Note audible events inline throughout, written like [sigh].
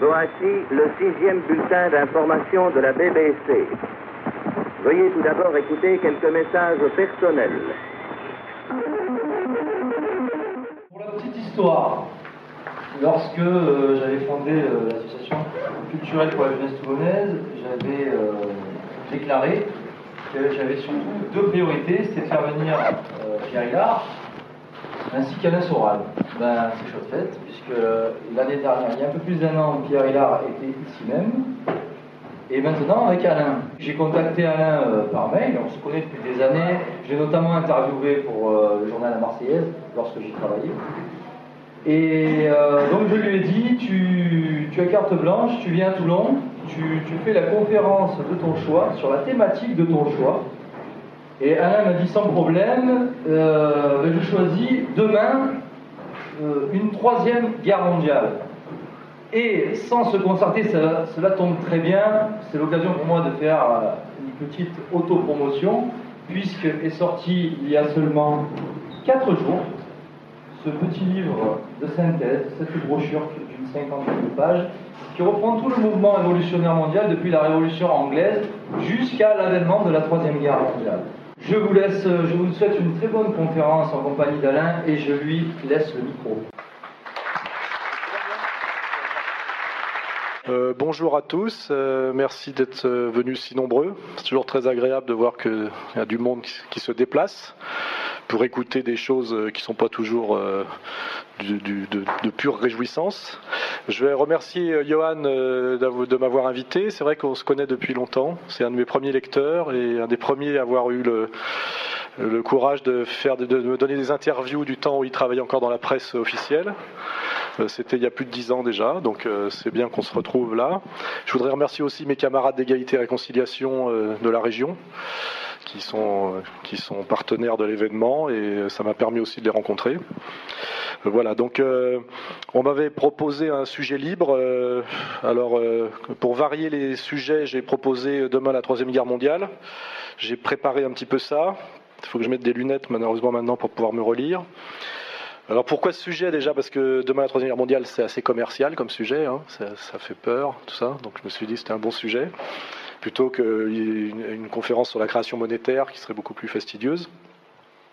Voici le sixième bulletin d'information de la BBC. Veuillez tout d'abord écouter quelques messages personnels. Pour la petite histoire, lorsque euh, j'avais fondé euh, l'association culturelle pour la jeunesse toulonnaise, j'avais euh, déclaré que j'avais surtout deux priorités, c'était de faire venir Pierre Hillard ainsi qu'Alain Soral. Ben, c'est chose faite, puisque l'année dernière, il y a un peu plus d'un an, Pierre Hillard était ici même, et maintenant avec Alain. J'ai contacté Alain euh, par mail, on se connaît depuis des années, j'ai notamment interviewé pour euh, le journal La Marseillaise, lorsque j'y travaillais. Et euh, donc je lui ai dit, tu, as carte blanche, tu viens à Toulon, tu, fais la conférence de ton choix, sur la thématique de ton choix, et Alain m'a dit sans problème, euh, je choisis demain euh, une troisième guerre mondiale. Et sans se concerter, cela, tombe très bien, c'est l'occasion pour moi de faire euh, une petite autopromotion, puisque est sorti il y a seulement 4 jours ce petit livre de synthèse, cette brochure d'une cinquantaine de pages, qui reprend tout le mouvement révolutionnaire mondial depuis la Révolution anglaise jusqu'à l'avènement de la Troisième Guerre mondiale. Je vous laisse, euh, je vous souhaite une très bonne conférence en compagnie d'Alain et je lui laisse le micro. Euh, bonjour à tous, euh, merci d'être venus si nombreux. C'est toujours très agréable de voir qu'il y a du monde qui se déplace pour écouter des choses euh, qui ne sont pas toujours euh, de, pure réjouissance. Je vais remercier euh, Johan de m'avoir invité. C'est vrai qu'on se connaît depuis longtemps. C'est un de mes premiers lecteurs et un des premiers à avoir eu le, courage de, faire, de, me donner des interviews du temps où il travaillait encore dans la presse officielle. C'était il y a plus de dix ans déjà, donc c'est bien qu'on se retrouve là. Je voudrais remercier aussi mes camarades d'égalité et réconciliation de la région qui sont, qui sont partenaires de l'événement et ça m'a permis aussi de les rencontrer. Voilà, donc euh, on m'avait proposé un sujet libre. Euh, alors, euh, pour varier les sujets, j'ai proposé demain la Troisième Guerre mondiale. J'ai préparé un petit peu ça. Il faut que je mette des lunettes, malheureusement, maintenant pour pouvoir me relire. Alors pourquoi ce sujet déjà? Parce que demain la Troisième Guerre mondiale, c'est assez commercial comme sujet, hein. ça, fait peur, tout ça. Donc je me suis dit c'était un bon sujet plutôt qu'une une conférence sur la création monétaire qui serait beaucoup plus fastidieuse.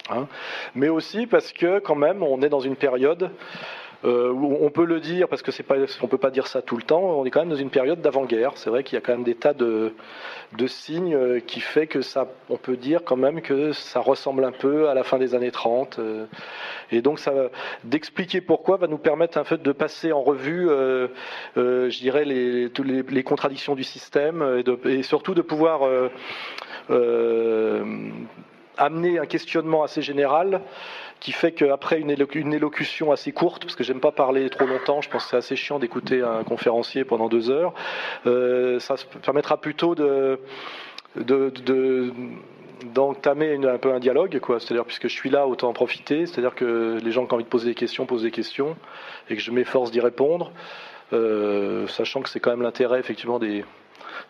Hein. Mais aussi parce que quand même, on est dans une période euh, on peut le dire parce que c'est pas, on peut pas dire ça tout le temps. On est quand même dans une période d'avant-guerre. C'est vrai qu'il y a quand même des tas de, signes euh, qui fait que ça, on peut dire quand même que ça ressemble un peu à la fin des années 30. Euh. et donc, ça, d'expliquer pourquoi va nous permettre en fait de passer en revue, je dirais, les, les, contradictions du système et, surtout de pouvoir amener un questionnement assez général qui fait qu'après une, élocution assez courte, parce que j'aime pas parler trop longtemps, je pense que c'est assez chiant d'écouter un conférencier pendant deux heures, euh, ça permettra plutôt de, d'entamer un peu un dialogue, quoi. C'est-à-dire, puisque je suis là, autant en profiter. C'est-à-dire que les gens qui ont envie de poser des questions posent des questions et que je m'efforce d'y répondre, euh, sachant que c'est quand même l'intérêt, effectivement, des,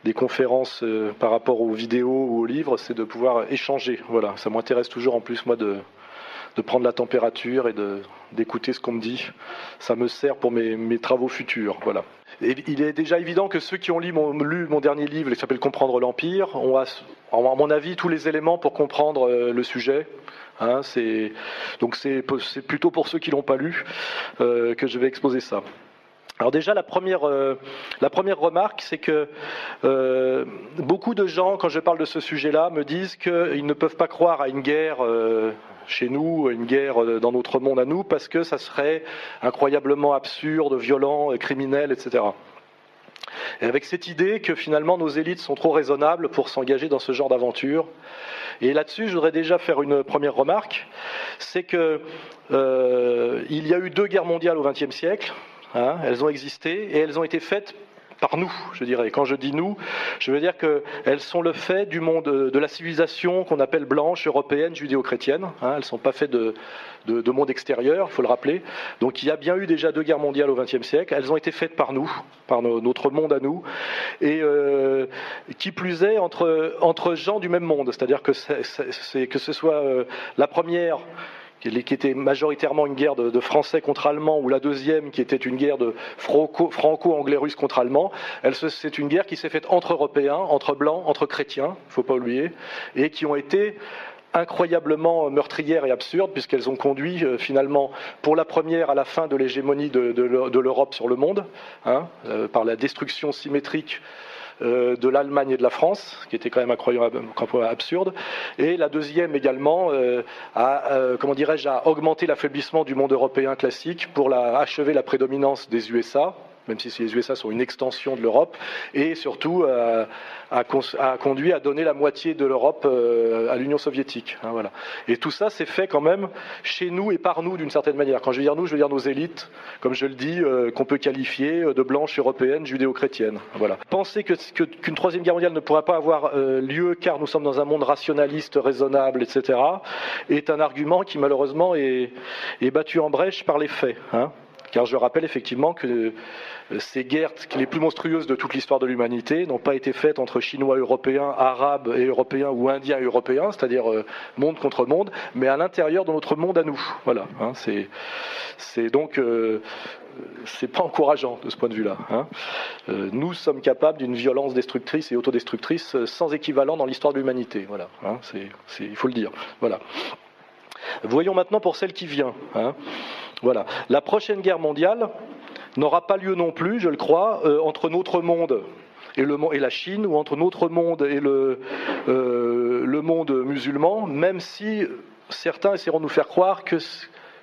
des conférences euh, par rapport aux vidéos ou aux livres, c'est de pouvoir échanger. Voilà, ça m'intéresse toujours en plus, moi, de, de prendre la température et d'écouter ce qu'on me dit. Ça me sert pour mes, mes travaux futurs. Voilà. Et il est déjà évident que ceux qui ont lu mon, dernier livre, qui s'appelle Comprendre l'Empire, ont, à mon avis, tous les éléments pour comprendre euh, le sujet. Hein, donc c'est plutôt pour ceux qui l'ont pas lu euh, que je vais exposer ça. Alors déjà, la première, euh, la première remarque, c'est que euh, beaucoup de gens, quand je parle de ce sujet-là, me disent qu'ils ne peuvent pas croire à une guerre euh, chez nous, une guerre dans notre monde à nous, parce que ça serait incroyablement absurde, violent, criminel, etc. Et avec cette idée que finalement nos élites sont trop raisonnables pour s'engager dans ce genre d'aventure. Et là-dessus, je voudrais déjà faire une première remarque, c'est que il y a eu deux guerres mondiales au XXe siècle, Hein, elles ont existé et elles ont été faites par nous, je dirais. Quand je dis nous, je veux dire qu'elles sont le fait du monde, de la civilisation qu'on appelle blanche, européenne, judéo-chrétienne. Hein, elles ne sont pas faites de, monde extérieur, il faut le rappeler. Donc il y a bien eu déjà deux guerres mondiales au XXe siècle. Elles ont été faites par nous, par notre monde à nous. Et euh, qui plus est, entre, gens du même monde. C'est-à-dire que, que ce soit euh, la première qui était majoritairement une guerre de, Français contre Allemands, ou la deuxième qui était une guerre de franco-anglais-russe contre Allemands, c'est une guerre qui s'est faite entre Européens, entre Blancs, entre chrétiens, il ne faut pas oublier, et qui ont été incroyablement meurtrières et absurdes, puisqu'elles ont conduit euh, finalement, pour la première, à la fin de l'hégémonie de, l'Europe sur le monde, hein, euh, par la destruction symétrique euh, de l'Allemagne et de la France, qui était quand même incroyablement absurde, et la deuxième également euh, à, euh, comment dirais-je, à augmenter l'affaiblissement du monde européen classique pour achever la prédominance des USA, même si les USA sont une extension de l'Europe, et surtout euh, a, conduit à donner la moitié de l'Europe euh, à l'Union soviétique. Hein, voilà. Et tout ça s'est fait quand même chez nous et par nous d'une certaine manière. Quand je veux dire nous, je veux dire nos élites, comme je le dis, euh, qu'on peut qualifier de blanches européennes, judéo-chrétiennes. Voilà. Penser qu'une troisième guerre mondiale ne pourra pas avoir lieu car nous sommes dans un monde rationaliste, raisonnable, etc., est un argument qui malheureusement est, est battu en brèche par les faits. Hein. Car je rappelle effectivement que euh, ces guerres les plus monstrueuses de toute l'histoire de l'humanité n'ont pas été faites entre Chinois européens, Arabes et Européens ou Indiens Européens, c'est-à-dire euh, monde contre monde, mais à l'intérieur de notre monde à nous. Voilà. Hein, c'est donc euh, c'est pas encourageant de ce point de vue-là. Hein. nous sommes capables d'une violence destructrice et autodestructrice sans équivalent dans l'histoire de l'humanité. Voilà, hein, il faut le dire. Voilà. Voyons maintenant pour celle qui vient. Hein. Voilà. La prochaine guerre mondiale n'aura pas lieu non plus, je le crois, euh, entre notre monde et, la Chine, ou entre notre monde et le, euh, le monde musulman, même si certains essaieront de nous faire croire que,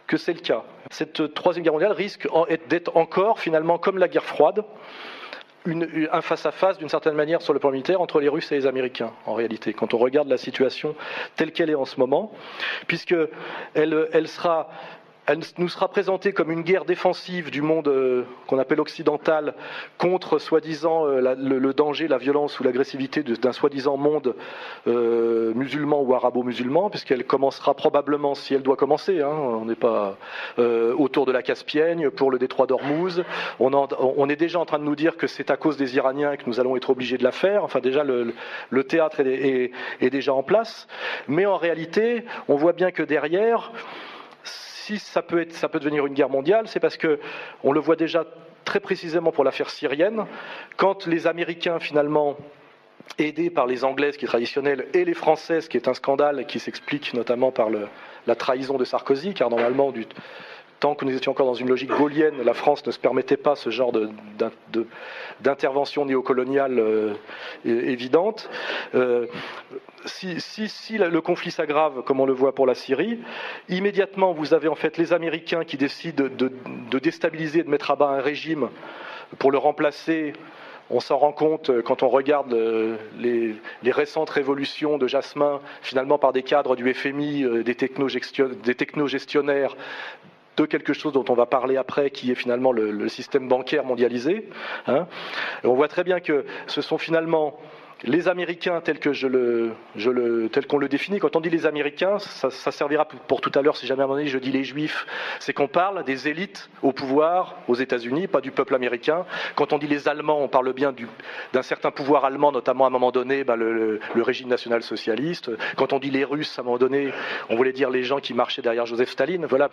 que c'est le cas. Cette troisième guerre mondiale risque d'être encore, finalement, comme la guerre froide, un face-à-face, d'une certaine manière, sur le plan militaire, entre les Russes et les Américains, en réalité, quand on regarde la situation telle qu'elle est en ce moment, puisqu'elle elle sera elle nous sera présentée comme une guerre défensive du monde euh, qu'on appelle occidental contre soi-disant euh, le, danger, la violence ou l'agressivité d'un soi-disant monde euh, musulman ou arabo-musulman, puisqu'elle commencera probablement, si elle doit commencer, hein, on n'est pas autour de la Caspienne, pour le détroit d'Ormuz. On, est déjà en train de nous dire que c'est à cause des Iraniens que nous allons être obligés de la faire. Enfin, déjà, le, théâtre est déjà en place. Mais en réalité, on voit bien que derrière, si ça peut, être, ça peut devenir une guerre mondiale, c'est parce que on le voit déjà très précisément pour l'affaire syrienne, quand les Américains finalement aidés par les Anglaises qui est traditionnelle et les Françaises qui est un scandale qui s'explique notamment par la trahison de Sarkozy, car normalement du, tant que nous étions encore dans une logique gaulienne, la France ne se permettait pas ce genre d'intervention néocoloniale euh, évidente. Euh, si, le conflit s'aggrave, comme on le voit pour la Syrie, immédiatement vous avez en fait les Américains qui décident de, déstabiliser, de mettre à bas un régime pour le remplacer on s'en rend compte euh, quand on regarde les, les, récentes révolutions de Jasmin, finalement par des cadres du FMI, des technogestionnaires, de quelque chose dont on va parler après, qui est finalement le, système bancaire mondialisé. Hein. on voit très bien que ce sont finalement les Américains tel qu'on le définit, quand on dit les Américains, ça, servira pour, tout à l'heure si jamais à un moment donné je dis les Juifs, c'est qu'on parle des élites au pouvoir aux États-Unis, pas du peuple américain. Quand on dit les Allemands, on parle bien d'un certain pouvoir allemand, notamment à un moment donné bah, le, régime national-socialiste. Quand on dit les Russes, à un moment donné, on voulait dire les gens qui marchaient derrière Joseph Staline. Voilà,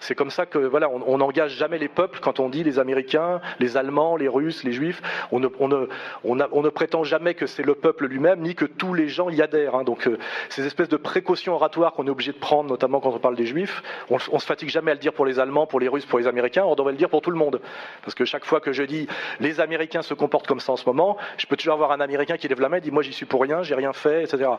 c'est comme ça que voilà, on n'engage jamais les peuples quand on dit les Américains, les Allemands, les Russes, les Juifs. On ne prétend jamais que c'est le peuple lui-même, ni que tous les gens y adhèrent. Hein. Donc euh, ces espèces de précautions oratoires qu'on est obligé de prendre, notamment quand on parle des juifs, on, on, se fatigue jamais à le dire pour les Allemands, pour les Russes, pour les Américains, on devrait le dire pour tout le monde. Parce que chaque fois que je dis les Américains se comportent comme ça en ce moment, je peux toujours avoir un Américain qui lève la main et dit moi j'y suis pour rien, j'ai rien fait, etc.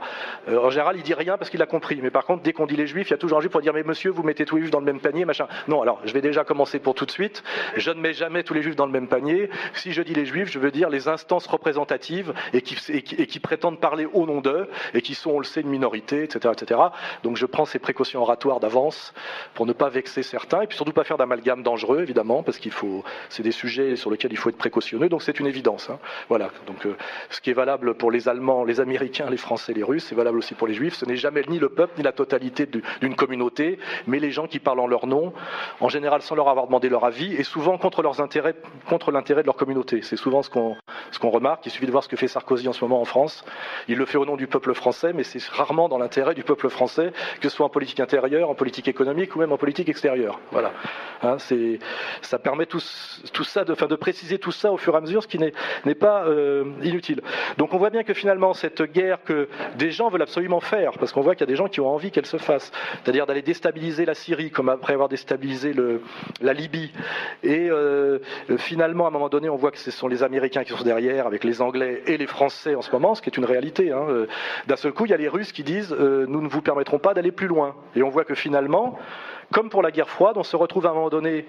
Euh, en général, il dit rien parce qu'il a compris. Mais par contre, dès qu'on dit les juifs, il y a toujours un juif pour dire mais monsieur, vous mettez tous les juifs dans le même panier, machin. Non, alors je vais déjà commencer pour tout de suite. Je ne mets jamais tous les juifs dans le même panier. Si je dis les juifs, je veux dire les instances représentatives et qui, et qui prétendent parler au nom d'eux et qui sont, on le sait, une minorité, etc., etc. Donc je prends ces précautions oratoires d'avance pour ne pas vexer certains et puis surtout pas faire d'amalgame dangereux, évidemment, parce qu'il faut, c'est des sujets sur lesquels il faut être précautionneux. Donc c'est une évidence. Hein. Voilà. Donc euh, ce qui est valable pour les Allemands, les Américains, les Français, les Russes, c'est valable aussi pour les Juifs. Ce n'est jamais ni le peuple ni la totalité d'une communauté, mais les gens qui parlent en leur nom, en général sans leur avoir demandé leur avis et souvent contre leurs intérêts, contre l'intérêt de leur communauté. C'est souvent ce qu'on ce qu'on remarque. Il suffit de voir ce que fait Sarkozy en ce moment en France. Il le fait au nom du peuple français, mais c'est rarement dans l'intérêt du peuple français, que ce soit en politique intérieure, en politique économique ou même en politique extérieure. Voilà. Hein, ça permet tout, ça, de, de préciser tout ça au fur et à mesure, ce qui n'est pas euh, inutile. Donc on voit bien que finalement, cette guerre que des gens veulent absolument faire, parce qu'on voit qu'il y a des gens qui ont envie qu'elle se fasse, c'est-à-dire d'aller déstabiliser la Syrie, comme après avoir déstabilisé la Libye, et euh, finalement, à un moment donné, on voit que ce sont les Américains qui sont derrière, avec les Anglais et les Français en ce moment, ce qui est une réalité. Hein. Euh, d'un seul coup, il y a les Russes qui disent nous ne vous permettrons pas d'aller plus loin. Et on voit que finalement, comme pour la guerre froide, on se retrouve à un moment donné,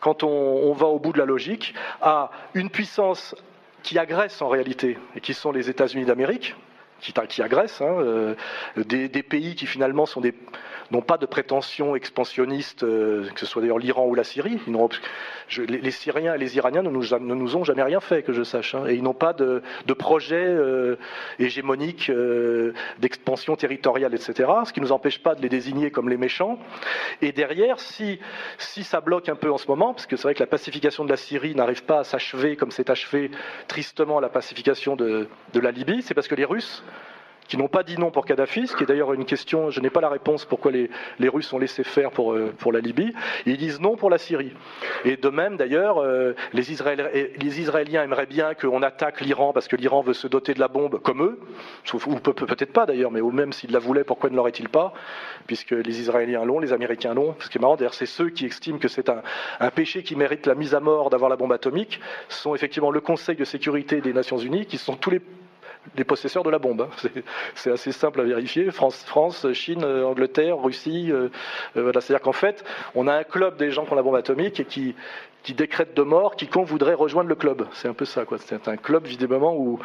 quand on, va au bout de la logique, à une puissance qui agresse en réalité, et qui sont les États-Unis d'Amérique, qui, agressent, hein, euh, des, pays qui finalement sont des, n'ont pas de prétention expansionniste, euh, que ce soit d'ailleurs l'Iran ou la Syrie. les, Syriens et les Iraniens ne nous, ont jamais rien fait, que je sache, hein, et ils n'ont pas de, projet euh, hégémonique euh, d'expansion territoriale, etc. Ce qui ne nous empêche pas de les désigner comme les méchants. Et derrière, si, ça bloque un peu en ce moment, parce que c'est vrai que la pacification de la Syrie n'arrive pas à s'achever comme s'est achevé tristement la pacification de la Libye, c'est parce que les Russes qui n'ont pas dit non pour Kadhafi, ce qui est d'ailleurs une question, je n'ai pas la réponse pourquoi les, Russes ont laissé faire pour, euh, pour la Libye, ils disent non pour la Syrie. Et de même d'ailleurs, euh, les, Israéliens, aimeraient bien qu'on attaque l'Iran parce que l'Iran veut se doter de la bombe comme eux, ou peut-être pas d'ailleurs, mais même s'ils la voulaient, pourquoi ne l'auraient-ils pas Puisque les Israéliens l'ont, les Américains l'ont. Ce qui est marrant d'ailleurs, c'est ceux qui estiment que c'est un, un péché qui mérite la mise à mort d'avoir la bombe atomique, sont effectivement le Conseil de sécurité des Nations Unies, qui sont tous les des possesseurs de la bombe. Hein. [laughs] C'est assez simple à vérifier. France, France Chine, euh, Angleterre, Russie. Euh, euh, voilà. C'est-à-dire qu'en fait, on a un club des gens qui ont la bombe atomique et qui, qui décrète de mort quiconque voudrait rejoindre le club. C'est un peu ça. C'est un club, visiblement, où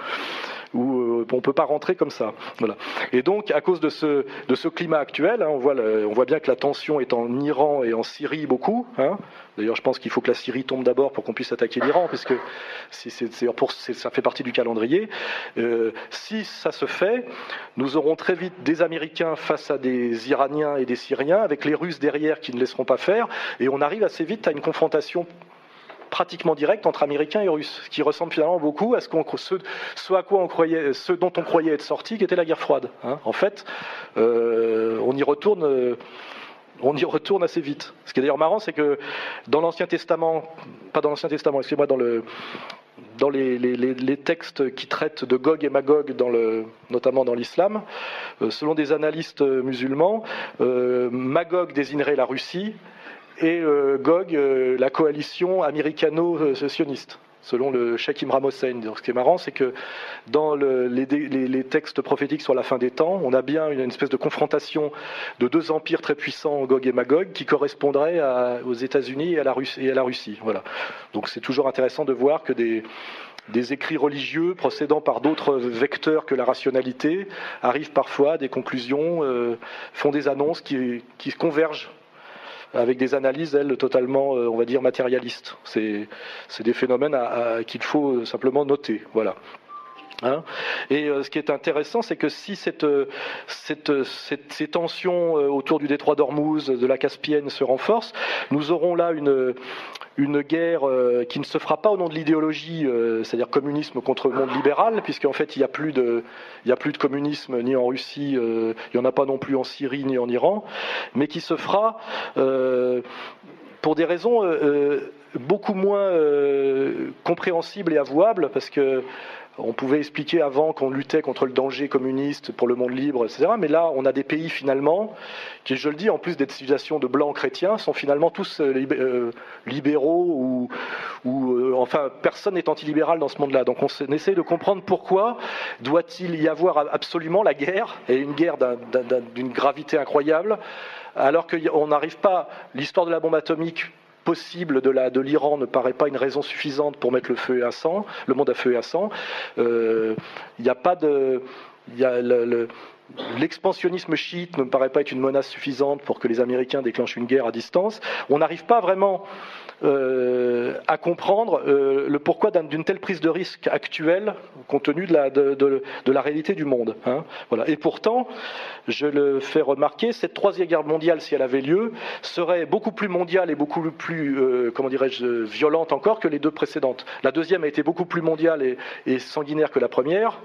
où euh, on ne peut pas rentrer comme ça. Voilà. Et donc, à cause de ce, climat actuel, hein, on, voit bien que la tension est en Iran et en Syrie beaucoup. Hein. D'ailleurs, je pense qu'il faut que la Syrie tombe d'abord pour qu'on puisse attaquer l'Iran, parce que ça fait partie du calendrier. Euh, si ça se fait, nous aurons très vite des Américains face à des Iraniens et des Syriens, avec les Russes derrière qui ne laisseront pas faire, et on arrive assez vite à une confrontation pratiquement direct entre Américains et Russes, ce qui ressemble finalement beaucoup à ce, ce, à quoi on croyait, ce dont on croyait être sorti, qui était la guerre froide. Hein. En fait, euh, on y retourne. Euh, on y retourne assez vite. Ce qui est d'ailleurs marrant, c'est que dans l'Ancien Testament, pas dans l'Ancien Testament, excusez-moi, dans le, dans les, textes qui traitent de Gog et Magog, notamment dans l'islam, euh, selon des analystes musulmans, Magog désignerait la Russie et euh, Gog, euh, la coalition américano-sioniste selon le Sheikh Imram Hossein. ce qui est marrant, c'est que dans les, textes prophétiques sur la fin des temps, on a bien une, espèce de confrontation de deux empires très puissants, Gog et Magog, qui correspondraient aux États-Unis et, à la Russie. Voilà. Donc c'est toujours intéressant de voir que des, écrits religieux procédant par d'autres vecteurs que la rationalité arrivent parfois à des conclusions, euh, font des annonces qui convergent avec des analyses, elles, totalement, euh, on va dire, matérialistes. C'est des phénomènes qu'il faut euh, simplement noter. Voilà. Hein. et euh, ce qui est intéressant, c'est que si cette, cette, ces tensions autour du détroit d'Ormuz, de la Caspienne se renforcent, nous aurons là une, une guerre euh, qui ne se fera pas au nom de l'idéologie, euh, c'est-à-dire communisme contre le monde libéral, puisqu'en fait il n'y a, plus de, a plus de communisme ni en Russie, euh, il n'y en a pas non plus en Syrie ni en Iran, mais qui se fera pour des raisons beaucoup moins compréhensibles et avouables, parce que on pouvait expliquer avant qu'on luttait contre le danger communiste pour le monde libre, etc. Mais là, on a des pays finalement qui, je le dis, en plus d'être civilisations de blancs chrétiens, sont finalement tous euh, euh, libéraux ou, euh, enfin, personne n'est antilibéral dans ce monde-là. Donc on, essaie de comprendre pourquoi doit-il y avoir absolument la guerre, et une guerre d'une gravité incroyable, alors qu'on n'arrive pas, l'histoire de la bombe atomique possible de l'Iran ne paraît pas une raison suffisante pour mettre le feu à sang, le monde à feu et à sang. Euh, il n'y a pas de, L'expansionnisme chiite ne me paraît pas être une menace suffisante pour que les Américains déclenchent une guerre à distance. On n'arrive pas vraiment euh, à comprendre euh, le pourquoi d'une telle prise de risque actuelle, compte tenu de la, réalité du monde. Hein. Voilà. Et pourtant, je le fais remarquer, cette troisième guerre mondiale, si elle avait lieu, serait beaucoup plus mondiale et beaucoup plus, euh, comment dirais-je, violente encore que les deux précédentes. La deuxième a été beaucoup plus mondiale et sanguinaire que la première.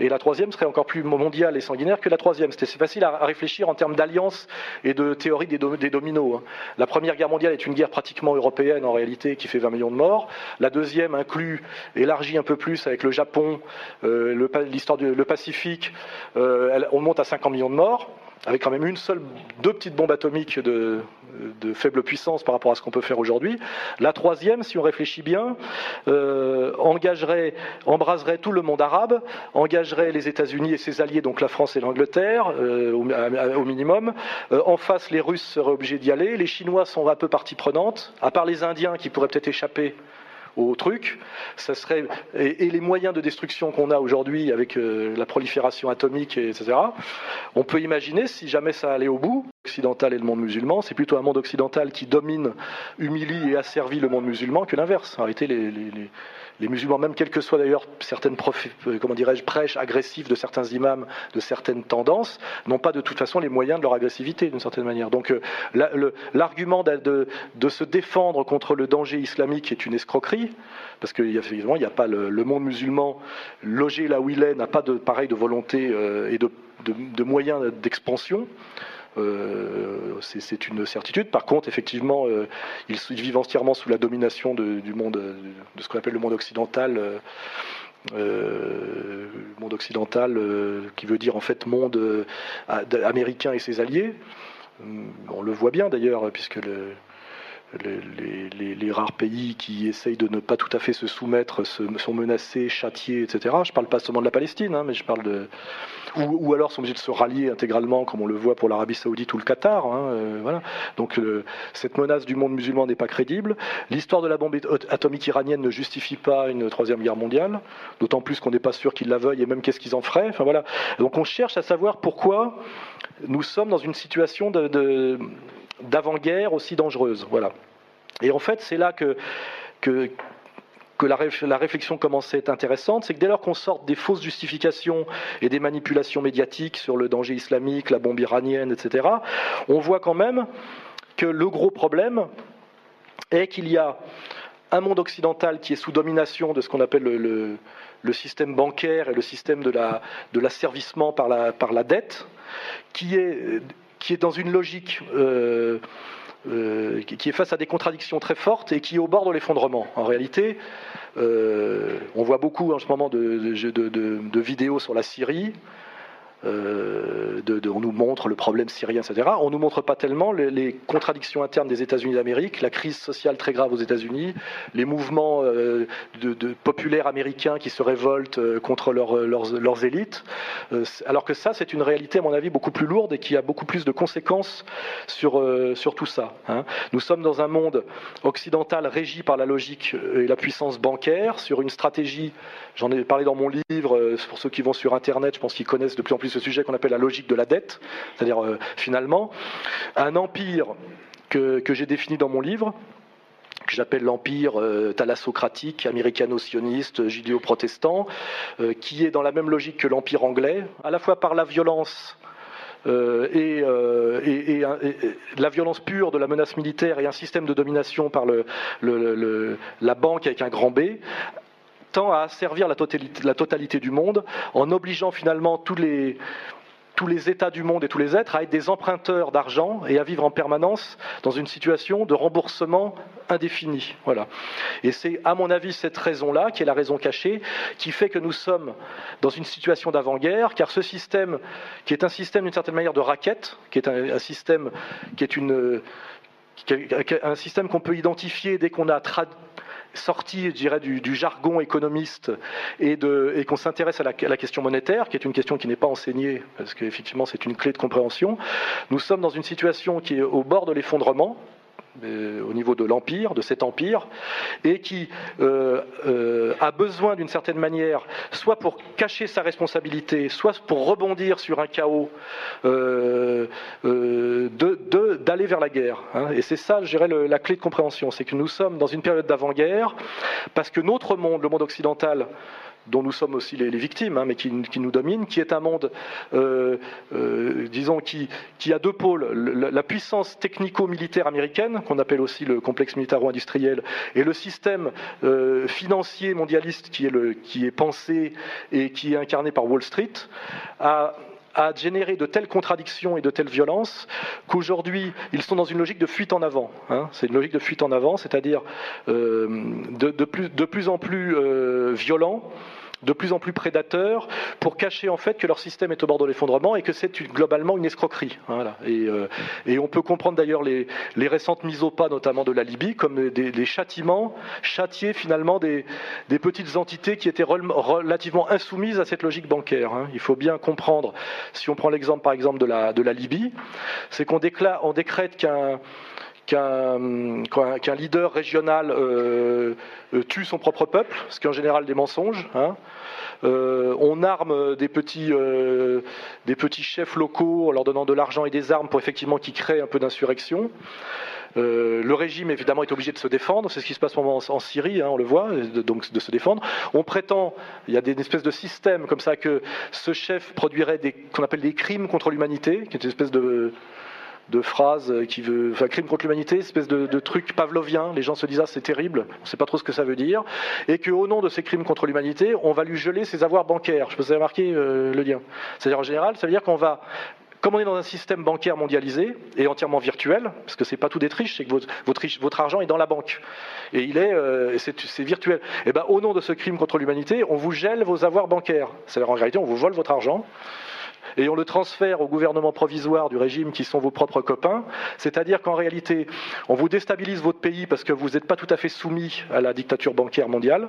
Et la troisième serait encore plus mondiale et sanguinaire que la troisième. C'était facile à, réfléchir en termes d'alliance et de théorie des, dominos. Hein. La Première Guerre mondiale est une guerre pratiquement européenne en réalité qui fait 20 millions de morts. La deuxième inclut, élargit un peu plus avec le Japon, euh, l'histoire du Pacifique, euh, on monte à 50 millions de morts avec quand même une seule, deux petites bombes atomiques de, faible puissance par rapport à ce qu'on peut faire aujourd'hui. La troisième, si on réfléchit bien, euh, engagerait, embraserait tout le monde arabe, engagerait les États-Unis et ses alliés, donc la France et l'Angleterre, euh, au, minimum. Euh, en face, les Russes seraient obligés d'y aller. Les Chinois sont un peu partie prenante, à part les Indiens qui pourraient peut-être échapper au truc. Ça serait, et, les moyens de destruction qu'on a aujourd'hui avec euh, la prolifération atomique, etc., on peut imaginer, si jamais ça allait au bout, occidental et le monde musulman, c'est plutôt un monde occidental qui domine, humilie et asservit le monde musulman que l'inverse. En réalité, les, les musulmans, même quelles que soient d'ailleurs certaines euh, comment dirais-je, prêches agressives de certains imams, de certaines tendances, n'ont pas de toute façon les moyens de leur agressivité d'une certaine manière. Donc euh, l'argument de, se défendre contre le danger islamique est une escroquerie, parce qu'il n'y a pas le, monde musulman logé là où il est, n'a pas de pareil de volonté euh, et de moyens d'expansion. Euh, c'est une certitude. Par contre, effectivement, euh, ils, vivent entièrement sous la domination du monde, de ce qu'on appelle le monde occidental. Euh, monde occidental, qui veut dire en fait monde américain et ses alliés. On le voit bien d'ailleurs, puisque le, les, rares pays qui essayent de ne pas tout à fait se soumettre sont menacés, châtiés, etc. Je ne parle pas seulement de la Palestine, hein, mais je parle de. Ou, alors sont obligés de se rallier intégralement, comme on le voit pour l'Arabie Saoudite ou le Qatar. Hein, euh, voilà. Donc cette menace du monde musulman n'est pas crédible. L'histoire de la bombe atomique iranienne ne justifie pas une troisième guerre mondiale, d'autant plus qu'on n'est pas sûr qu'ils la veuillent et même qu'est-ce qu'ils en feraient. Enfin, voilà. Donc on cherche à savoir pourquoi nous sommes dans une situation de d'avant-guerre aussi dangereuse. Voilà. Et en fait, c'est là que, que, la, réflexion commence à être intéressante, c'est que dès lors qu'on sort des fausses justifications et des manipulations médiatiques sur le danger islamique, la bombe iranienne, etc., on voit quand même que le gros problème est qu'il y a un monde occidental qui est sous domination de ce qu'on appelle le, système bancaire et le système de l'asservissement la, par, la, par la dette, qui est qui est dans une logique euh, euh, qui est face à des contradictions très fortes et qui est au bord de l'effondrement. En réalité, euh, on voit beaucoup en ce moment de, de vidéos sur la Syrie, euh, on nous montre le problème syrien, etc. On nous montre pas tellement les, contradictions internes des États-Unis d'Amérique, la crise sociale très grave aux États-Unis, les mouvements euh, populaires américains qui se révoltent euh, contre leurs, élites. alors que ça, c'est une réalité, à mon avis, beaucoup plus lourde et qui a beaucoup plus de conséquences sur, sur tout ça. Hein. Nous sommes dans un monde occidental régi par la logique et la puissance bancaire, sur une stratégie, j'en ai parlé dans mon livre, pour ceux qui vont sur Internet, je pense qu'ils connaissent de plus en plus ce sujet qu'on appelle la logique de la dette, c'est-à-dire euh, finalement un empire que, j'ai défini dans mon livre, que j'appelle l'empire euh, thalassocratique, américano-sioniste, judéo-protestant, euh, qui est dans la même logique que l'empire anglais, à la fois par la violence et, la violence pure de la menace militaire et un système de domination par la banque avec un grand B, tend à asservir la totalité, du monde en obligeant finalement tous les, tous les États du monde et tous les êtres à être des emprunteurs d'argent et à vivre en permanence dans une situation de remboursement indéfini. Voilà. Et c'est, à mon avis, cette raison-là, qui est la raison cachée, qui fait que nous sommes dans une situation d'avant-guerre, car ce système, qui est un système d'une certaine manière de raquette, qui est un, système qui est une un système qu'on peut identifier dès qu'on a sorti, je dirais, du, jargon économiste et, qu'on s'intéresse à, la, question monétaire, qui est une question qui n'est pas enseignée, parce qu'effectivement c'est une clé de compréhension, nous sommes dans une situation qui est au bord de l'effondrement, au niveau de l'empire, de cet empire, et qui euh, euh, a besoin d'une certaine manière, soit pour cacher sa responsabilité, soit pour rebondir sur un chaos, d'aller vers la guerre. Hein. Et c'est ça, je dirais, la clé de compréhension, c'est que nous sommes dans une période d'avant-guerre, parce que notre monde, le monde occidental, dont nous sommes aussi les, victimes, hein, mais qui, nous domine, qui est un monde, euh, euh, disons, qui, a deux pôles. La, puissance technico-militaire américaine, qu'on appelle aussi le complexe militaro-industriel, et le système euh, financier mondialiste qui est, pensé et qui est incarné par Wall Street, a a généré de telles contradictions et de telles violences qu'aujourd'hui, ils sont dans une logique de fuite en avant. Hein. C'est une logique de fuite en avant, c'est-à-dire de, plus, en plus violent de plus en plus prédateurs pour cacher en fait que leur système est au bord de l'effondrement et que c'est globalement une escroquerie. Euh, et, on peut comprendre d'ailleurs les, récentes mises au pas, notamment de la Libye, comme des, châtiments, châtier finalement des, petites entités qui étaient relativement insoumises à cette logique bancaire. Hein. Il faut bien comprendre, si on prend l'exemple par exemple de la, de la Libye, c'est qu'on décrète qu'un qu'un leader régional euh, euh, tue son propre peuple, ce qui est en général des mensonges. Hein. Euh, on arme des petits, chefs locaux en leur donnant de l'argent et des armes pour effectivement qu'ils créent un peu d'insurrection. le régime, évidemment, est obligé de se défendre. C'est ce qui se passe en, Syrie, hein, on le voit, donc de se défendre. On prétend, il y a des espèces de systèmes comme ça, que ce chef produirait des qu'on appelle des crimes contre l'humanité, qui est une espèce de de phrases qui veut, enfin, crime contre l'humanité, espèce de, truc pavlovien. Les gens se disent ah c'est terrible, on ne sait pas trop ce que ça veut dire, et qu'au nom de ces crimes contre l'humanité, on va lui geler ses avoirs bancaires. Je peux vous avez remarqué euh, le lien. C'est-à-dire en général, ça veut dire qu'on va comme on est dans un système bancaire mondialisé et entièrement virtuel, parce que c'est pas tout des triches, c'est que votre, votre, argent est dans la banque et il est, euh, c'est virtuel. Et eh ben, au nom de ce crime contre l'humanité, on vous gèle vos avoirs bancaires. C'est-à-dire en réalité, on vous vole votre argent et on le transfère au gouvernement provisoire du régime qui sont vos propres copains, c'est-à-dire qu'en réalité, on vous déstabilise votre pays parce que vous n'êtes pas tout à fait soumis à la dictature bancaire mondiale.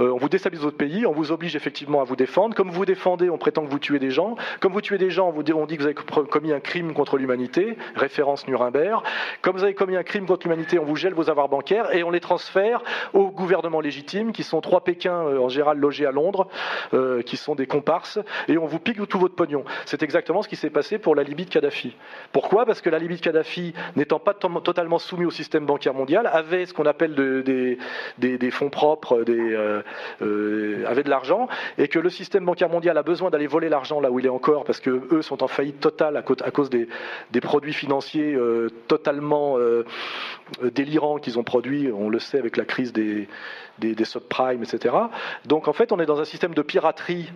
Euh, on vous déstabilise votre pays, on vous oblige effectivement à vous défendre. Comme vous défendez, on prétend que vous tuez des gens. Comme vous tuez des gens, on, vous dit, que vous avez commis un crime contre l'humanité, référence Nuremberg. Comme vous avez commis un crime contre l'humanité, on vous gèle vos avoirs bancaires et on les transfère au gouvernement légitime, qui sont trois Pékins euh, en général logés à Londres, euh, qui sont des comparses, et on vous pique tout votre C'est exactement ce qui s'est passé pour la Libye de Kadhafi. Pourquoi? Parce que la Libye de Kadhafi, n'étant pas totalement soumise au système bancaire mondial, avait ce qu'on appelle des, fonds propres, des, euh, avait de l'argent, et que le système bancaire mondial a besoin d'aller voler l'argent là où il est encore, parce que eux sont en faillite totale à, cause des, produits financiers euh, totalement euh, délirants qu'ils ont produits, on le sait avec la crise des subprimes, etc. Donc en fait, on est dans un système de piraterie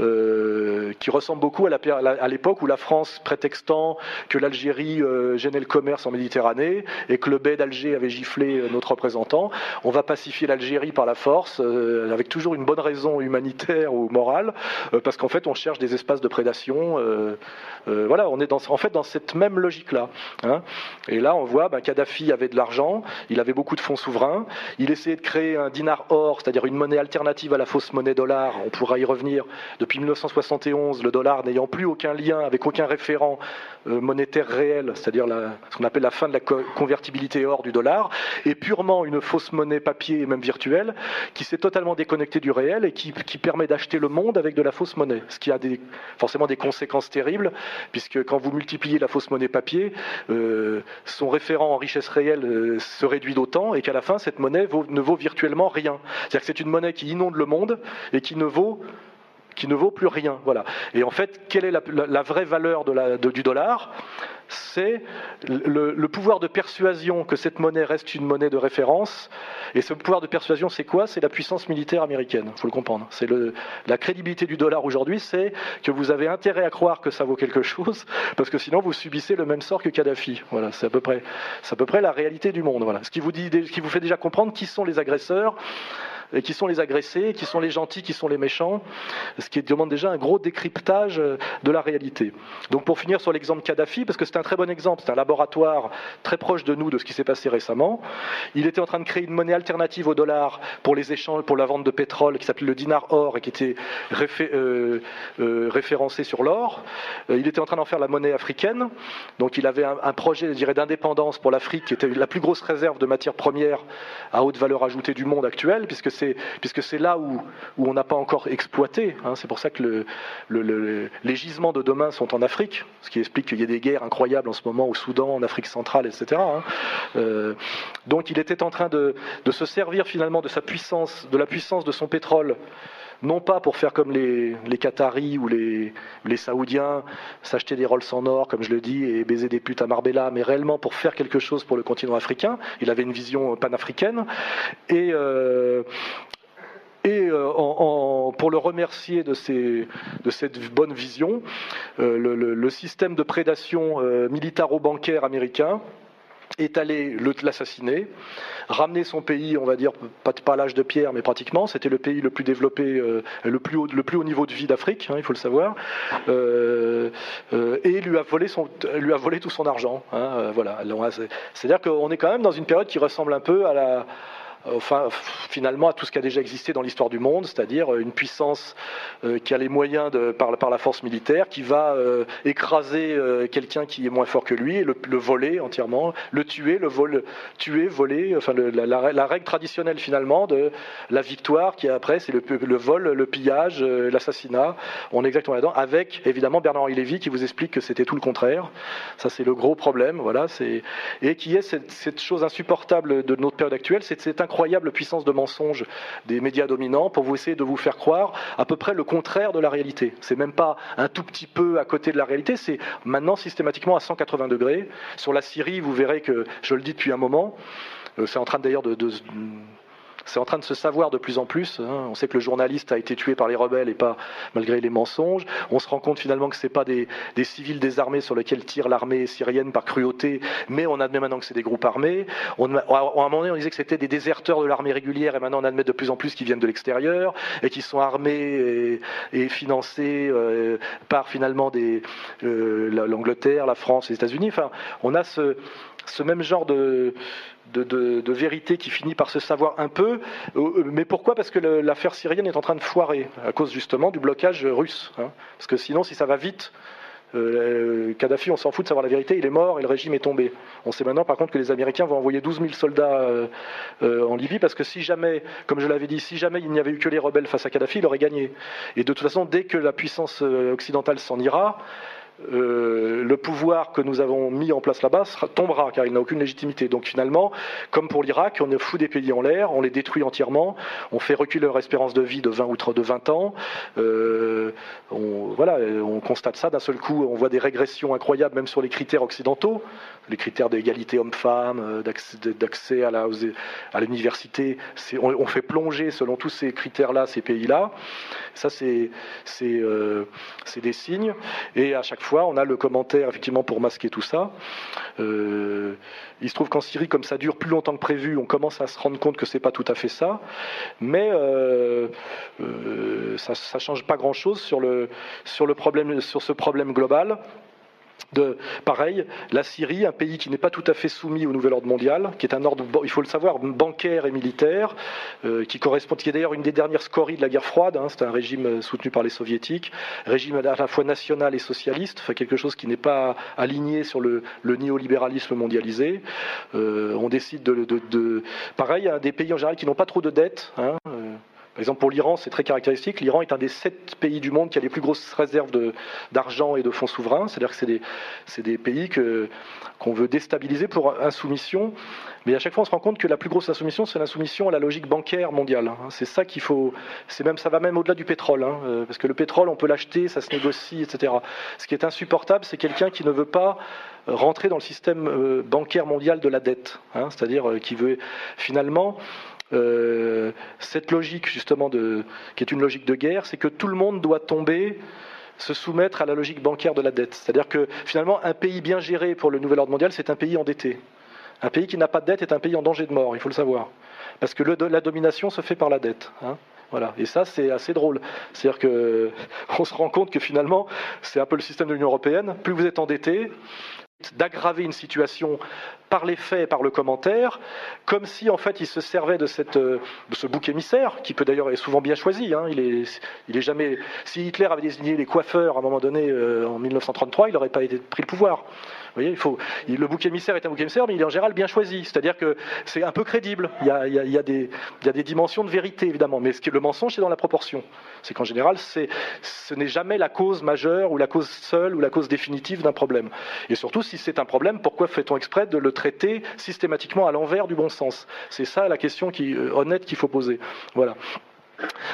euh, qui ressemble beaucoup à l'époque où la France, prétextant que l'Algérie euh, gênait le commerce en Méditerranée et que le bey d'Alger avait giflé euh, notre représentant, on va pacifier l'Algérie par la force, avec toujours une bonne raison humanitaire ou morale, parce qu'en fait on cherche des espaces de prédation. voilà, on est dans, en fait dans cette même logique-là. Hein. Et là, on voit, ben, Kadhafi avait de l'argent, il avait beaucoup de fonds souverains, il essayait de créer un dinar or, c'est-à-dire une monnaie alternative à la fausse monnaie dollar. On pourra y revenir depuis 1971, le dollar n'ayant plus aucun lien avec aucun référent euh, monétaire réel, c'est-à-dire ce qu'on appelle la fin de la convertibilité hors du dollar, est purement une fausse monnaie papier et même virtuelle, qui s'est totalement déconnectée du réel et qui, permet d'acheter le monde avec de la fausse monnaie, ce qui a forcément des conséquences terribles, puisque quand vous multipliez la fausse monnaie papier, euh, son référent en richesse réelle euh, se réduit d'autant, et qu'à la fin, cette monnaie ne vaut virtuellement rien. C'est-à-dire que c'est une monnaie qui inonde le monde et qui ne vaut qui ne vaut plus rien. Voilà. Et en fait, quelle est la, vraie valeur du dollar? C'est le, pouvoir de persuasion que cette monnaie reste une monnaie de référence. Et ce pouvoir de persuasion, c'est quoi? C'est la puissance militaire américaine. Il faut le comprendre. C'est la crédibilité du dollar aujourd'hui, c'est que vous avez intérêt à croire que ça vaut quelque chose, parce que sinon vous subissez le même sort que Kadhafi. Voilà, c'est à peu près, à peu près la réalité du monde. Voilà. Ce qui vous fait déjà comprendre qui sont les agresseurs qui sont les agressés, qui sont les gentils, qui sont les méchants, ce qui demande déjà un gros décryptage euh, de la réalité. Donc pour finir sur l'exemple Kadhafi, parce que c'est un très bon exemple, c'est un laboratoire très proche de nous de ce qui s'est passé récemment. Il était en train de créer une monnaie alternative au dollar pour les échanges, pour la vente de pétrole, qui s'appelait le dinar or et qui était euh, euh, référencé sur l'or. il était en train d'en faire la monnaie africaine. Donc il avait un, un projet, je dirais, d'indépendance pour l'Afrique, qui était la plus grosse réserve de matières premières à haute valeur ajoutée du monde actuel, puisque c'est puisque c'est là où, on n'a pas encore exploité. Hein. c'est pour ça que le, les gisements de demain sont en Afrique, ce qui explique qu'il y a des guerres incroyables en ce moment au Soudan, en Afrique centrale, etc. Hein. Euh, donc il était en train de, de, se servir finalement de sa puissance, de la puissance de son pétrole non pas pour faire comme les, Qataris ou les, Saoudiens, s'acheter des Rolls en or, comme je le dis, et baiser des putes à Marbella, mais réellement pour faire quelque chose pour le continent africain. Il avait une vision panafricaine. Et, euh, euh, pour le remercier de, cette bonne vision, euh, le, système de prédation militaro-bancaire américain est allé l'assassiner, ramener son pays, on va dire, pas, pas l'âge de pierre, mais pratiquement. C'était le pays le plus développé, euh, le, plus haut, niveau de vie d'Afrique, hein, il faut le savoir, euh, euh, et lui a, volé son, lui a volé tout son argent. Hein, voilà. C'est-à-dire qu'on est quand même dans une période qui ressemble un peu à la enfin, finalement à tout ce qui a déjà existé dans l'histoire du monde, c'est-à-dire une puissance euh, qui a les moyens par, la force militaire, qui va euh, écraser euh, quelqu'un qui est moins fort que lui, le, voler entièrement, le tuer, le vol, tuer, voler, enfin la, règle traditionnelle finalement de la victoire qui après c'est le, le, vol, le pillage, l'assassinat. On est exactement là-dedans, avec évidemment Bernard-Henri Lévy qui vous explique que c'était tout le contraire. Ça c'est le gros problème, voilà, et qui est cette, cette chose insupportable de notre période actuelle, c'est cette incroyable puissance de mensonge des médias dominants pour vous essayer de vous faire croire à peu près le contraire de la réalité. C'est même pas un tout petit peu à côté de la réalité, c'est maintenant systématiquement à 180 degrés. Sur la Syrie, vous verrez que, je le dis depuis un moment, euh, c'est en train d'ailleurs de, c'est en train de se savoir de plus en plus. Hein. On sait que le journaliste a été tué par les rebelles et pas malgré les mensonges. On se rend compte finalement que ce n'est pas des, civils désarmés sur lesquels tire l'armée syrienne par cruauté, mais on admet maintenant que c'est des groupes armés. À un moment donné, on disait que c'était des déserteurs de l'armée régulière et maintenant on admet de plus en plus qu'ils viennent de l'extérieur et qui sont armés et, financés euh, par finalement euh, l'Angleterre, la France, les États-Unis. Enfin, on a ce, ce même genre de, vérité qui finit par se savoir un peu. Euh, mais pourquoi? Parce que l'affaire syrienne est en train de foirer, à cause justement du blocage russe. Hein. Parce que sinon, si ça va vite, euh, Kadhafi, on s'en fout de savoir la vérité, il est mort et le régime est tombé. On sait maintenant par contre que les Américains vont envoyer 12 000 soldats euh, en Libye parce que si jamais, comme je l'avais dit, si jamais il n'y avait eu que les rebelles face à Kadhafi, il aurait gagné. Et de toute façon, dès que la puissance occidentale s'en ira, euh, le pouvoir que nous avons mis en place là-bas tombera, car il n'a aucune légitimité. Donc finalement, comme pour l'Irak, on fout des pays en l'air, on les détruit entièrement, on fait reculer leur espérance de vie de 20 ou de 20 ans. Euh, on, voilà, on constate ça d'un seul coup, on voit des régressions incroyables, même sur les critères occidentaux, les critères d'égalité homme-femme, euh, d'accès à l'université. On, on, fait plonger selon tous ces critères-là ces pays-là. Ça, c'est des signes. Et à chaque fois, on a le commentaire effectivement pour masquer tout ça. Euh, il se trouve qu'en Syrie, comme ça dure plus longtemps que prévu, on commence à se rendre compte que c'est pas tout à fait ça, mais euh, euh, ça, ne change pas grand-chose sur le sur le problème sur ce problème global de, pareil, la Syrie, un pays qui n'est pas tout à fait soumis au nouvel ordre mondial, qui est un ordre, il faut le savoir, bancaire et militaire, euh, qui correspond, qui est d'ailleurs une des dernières scories de la guerre froide. Hein, c'est un régime euh, soutenu par les soviétiques, régime à la fois national et socialiste, quelque chose qui n'est pas aligné sur le, néolibéralisme mondialisé. Euh, on décide de, de, pareil, des pays en général qui n'ont pas trop de dettes. Hein, par exemple, pour l'Iran, c'est très caractéristique. L'Iran est un des sept pays du monde qui a les plus grosses réserves d'argent et de fonds souverains. C'est-à-dire que c'est des, des, pays qu'on veut déstabiliser pour insoumission. Mais à chaque fois, on se rend compte que la plus grosse insoumission, c'est l'insoumission à la logique bancaire mondiale. Hein. C'est ça qu'il faut. Même, ça va même au-delà du pétrole. Hein. Euh, parce que le pétrole, on peut l'acheter, ça se négocie, etc. Ce qui est insupportable, c'est quelqu'un qui ne veut pas rentrer dans le système euh, bancaire mondial de la dette. Hein. C'est-à-dire euh, qui veut finalement euh, cette logique justement qui est une logique de guerre, c'est que tout le monde doit tomber se soumettre à la logique bancaire de la dette. C'est-à-dire que finalement, un pays bien géré pour le nouvel ordre mondial, c'est un pays endetté. Un pays qui n'a pas de dette est un pays en danger de mort, il faut le savoir. Parce que la domination se fait par la dette. Hein. voilà. Et ça, c'est assez drôle. C'est-à-dire qu'on [laughs] se rend compte que finalement, c'est un peu le système de l'Union européenne. Plus vous êtes endetté, d'aggraver une situation par les faits par le commentaire, comme si en fait il se servait de, cette, de ce bouc émissaire, qui peut d'ailleurs être souvent bien choisi. Hein. il, est, il est jamais. Si Hitler avait désigné les coiffeurs à un moment donné euh, en 1933, il n'aurait pas été, pris le pouvoir voyez, il faut, le bouc émissaire est un bouc émissaire, mais il est en général bien choisi. C'est-à-dire que c'est un peu crédible. Il y, a, il, y a, des, il y, a, des, dimensions de vérité, évidemment. Mais ce qui, le mensonge, c'est dans la proportion. C'est qu'en général, ce n'est jamais la cause majeure ou la cause seule ou la cause définitive d'un problème. Et surtout, si c'est un problème, pourquoi fait-on exprès de le traiter systématiquement à l'envers du bon sens C'est ça la question qui, euh, honnête qu'il faut poser. Voilà.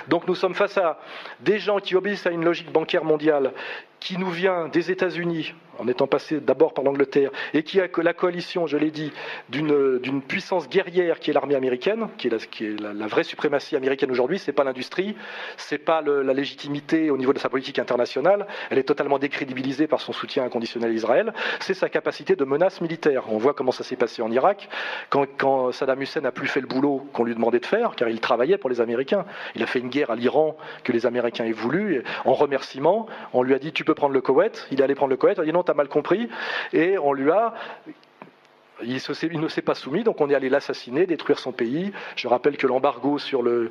Donc nous sommes face à des gens qui obéissent à une logique bancaire mondiale qui nous vient des États-Unis, en étant passé d'abord par l'Angleterre, et qui a la coalition, je l'ai dit, d'une puissance guerrière qui est l'armée américaine, qui est, la, qui est la, vraie suprématie américaine aujourd'hui, c'est pas l'industrie, c'est pas la légitimité au niveau de sa politique internationale, elle est totalement décrédibilisée par son soutien inconditionnel à Israël, c'est sa capacité de menace militaire. On voit comment ça s'est passé en Irak, quand, quand Saddam Hussein n'a plus fait le boulot qu'on lui demandait de faire, car il travaillait pour les Américains. Il a fait une guerre à l'Iran que les Américains aient voulu, en remerciement, on lui a dit tu peux prendre le Koweït, il est allé prendre le Koweït, on a dit non, tu as mal compris, et on lui a il, ne s'est pas soumis, donc on est allé l'assassiner, détruire son pays. Je rappelle que l'embargo sur le,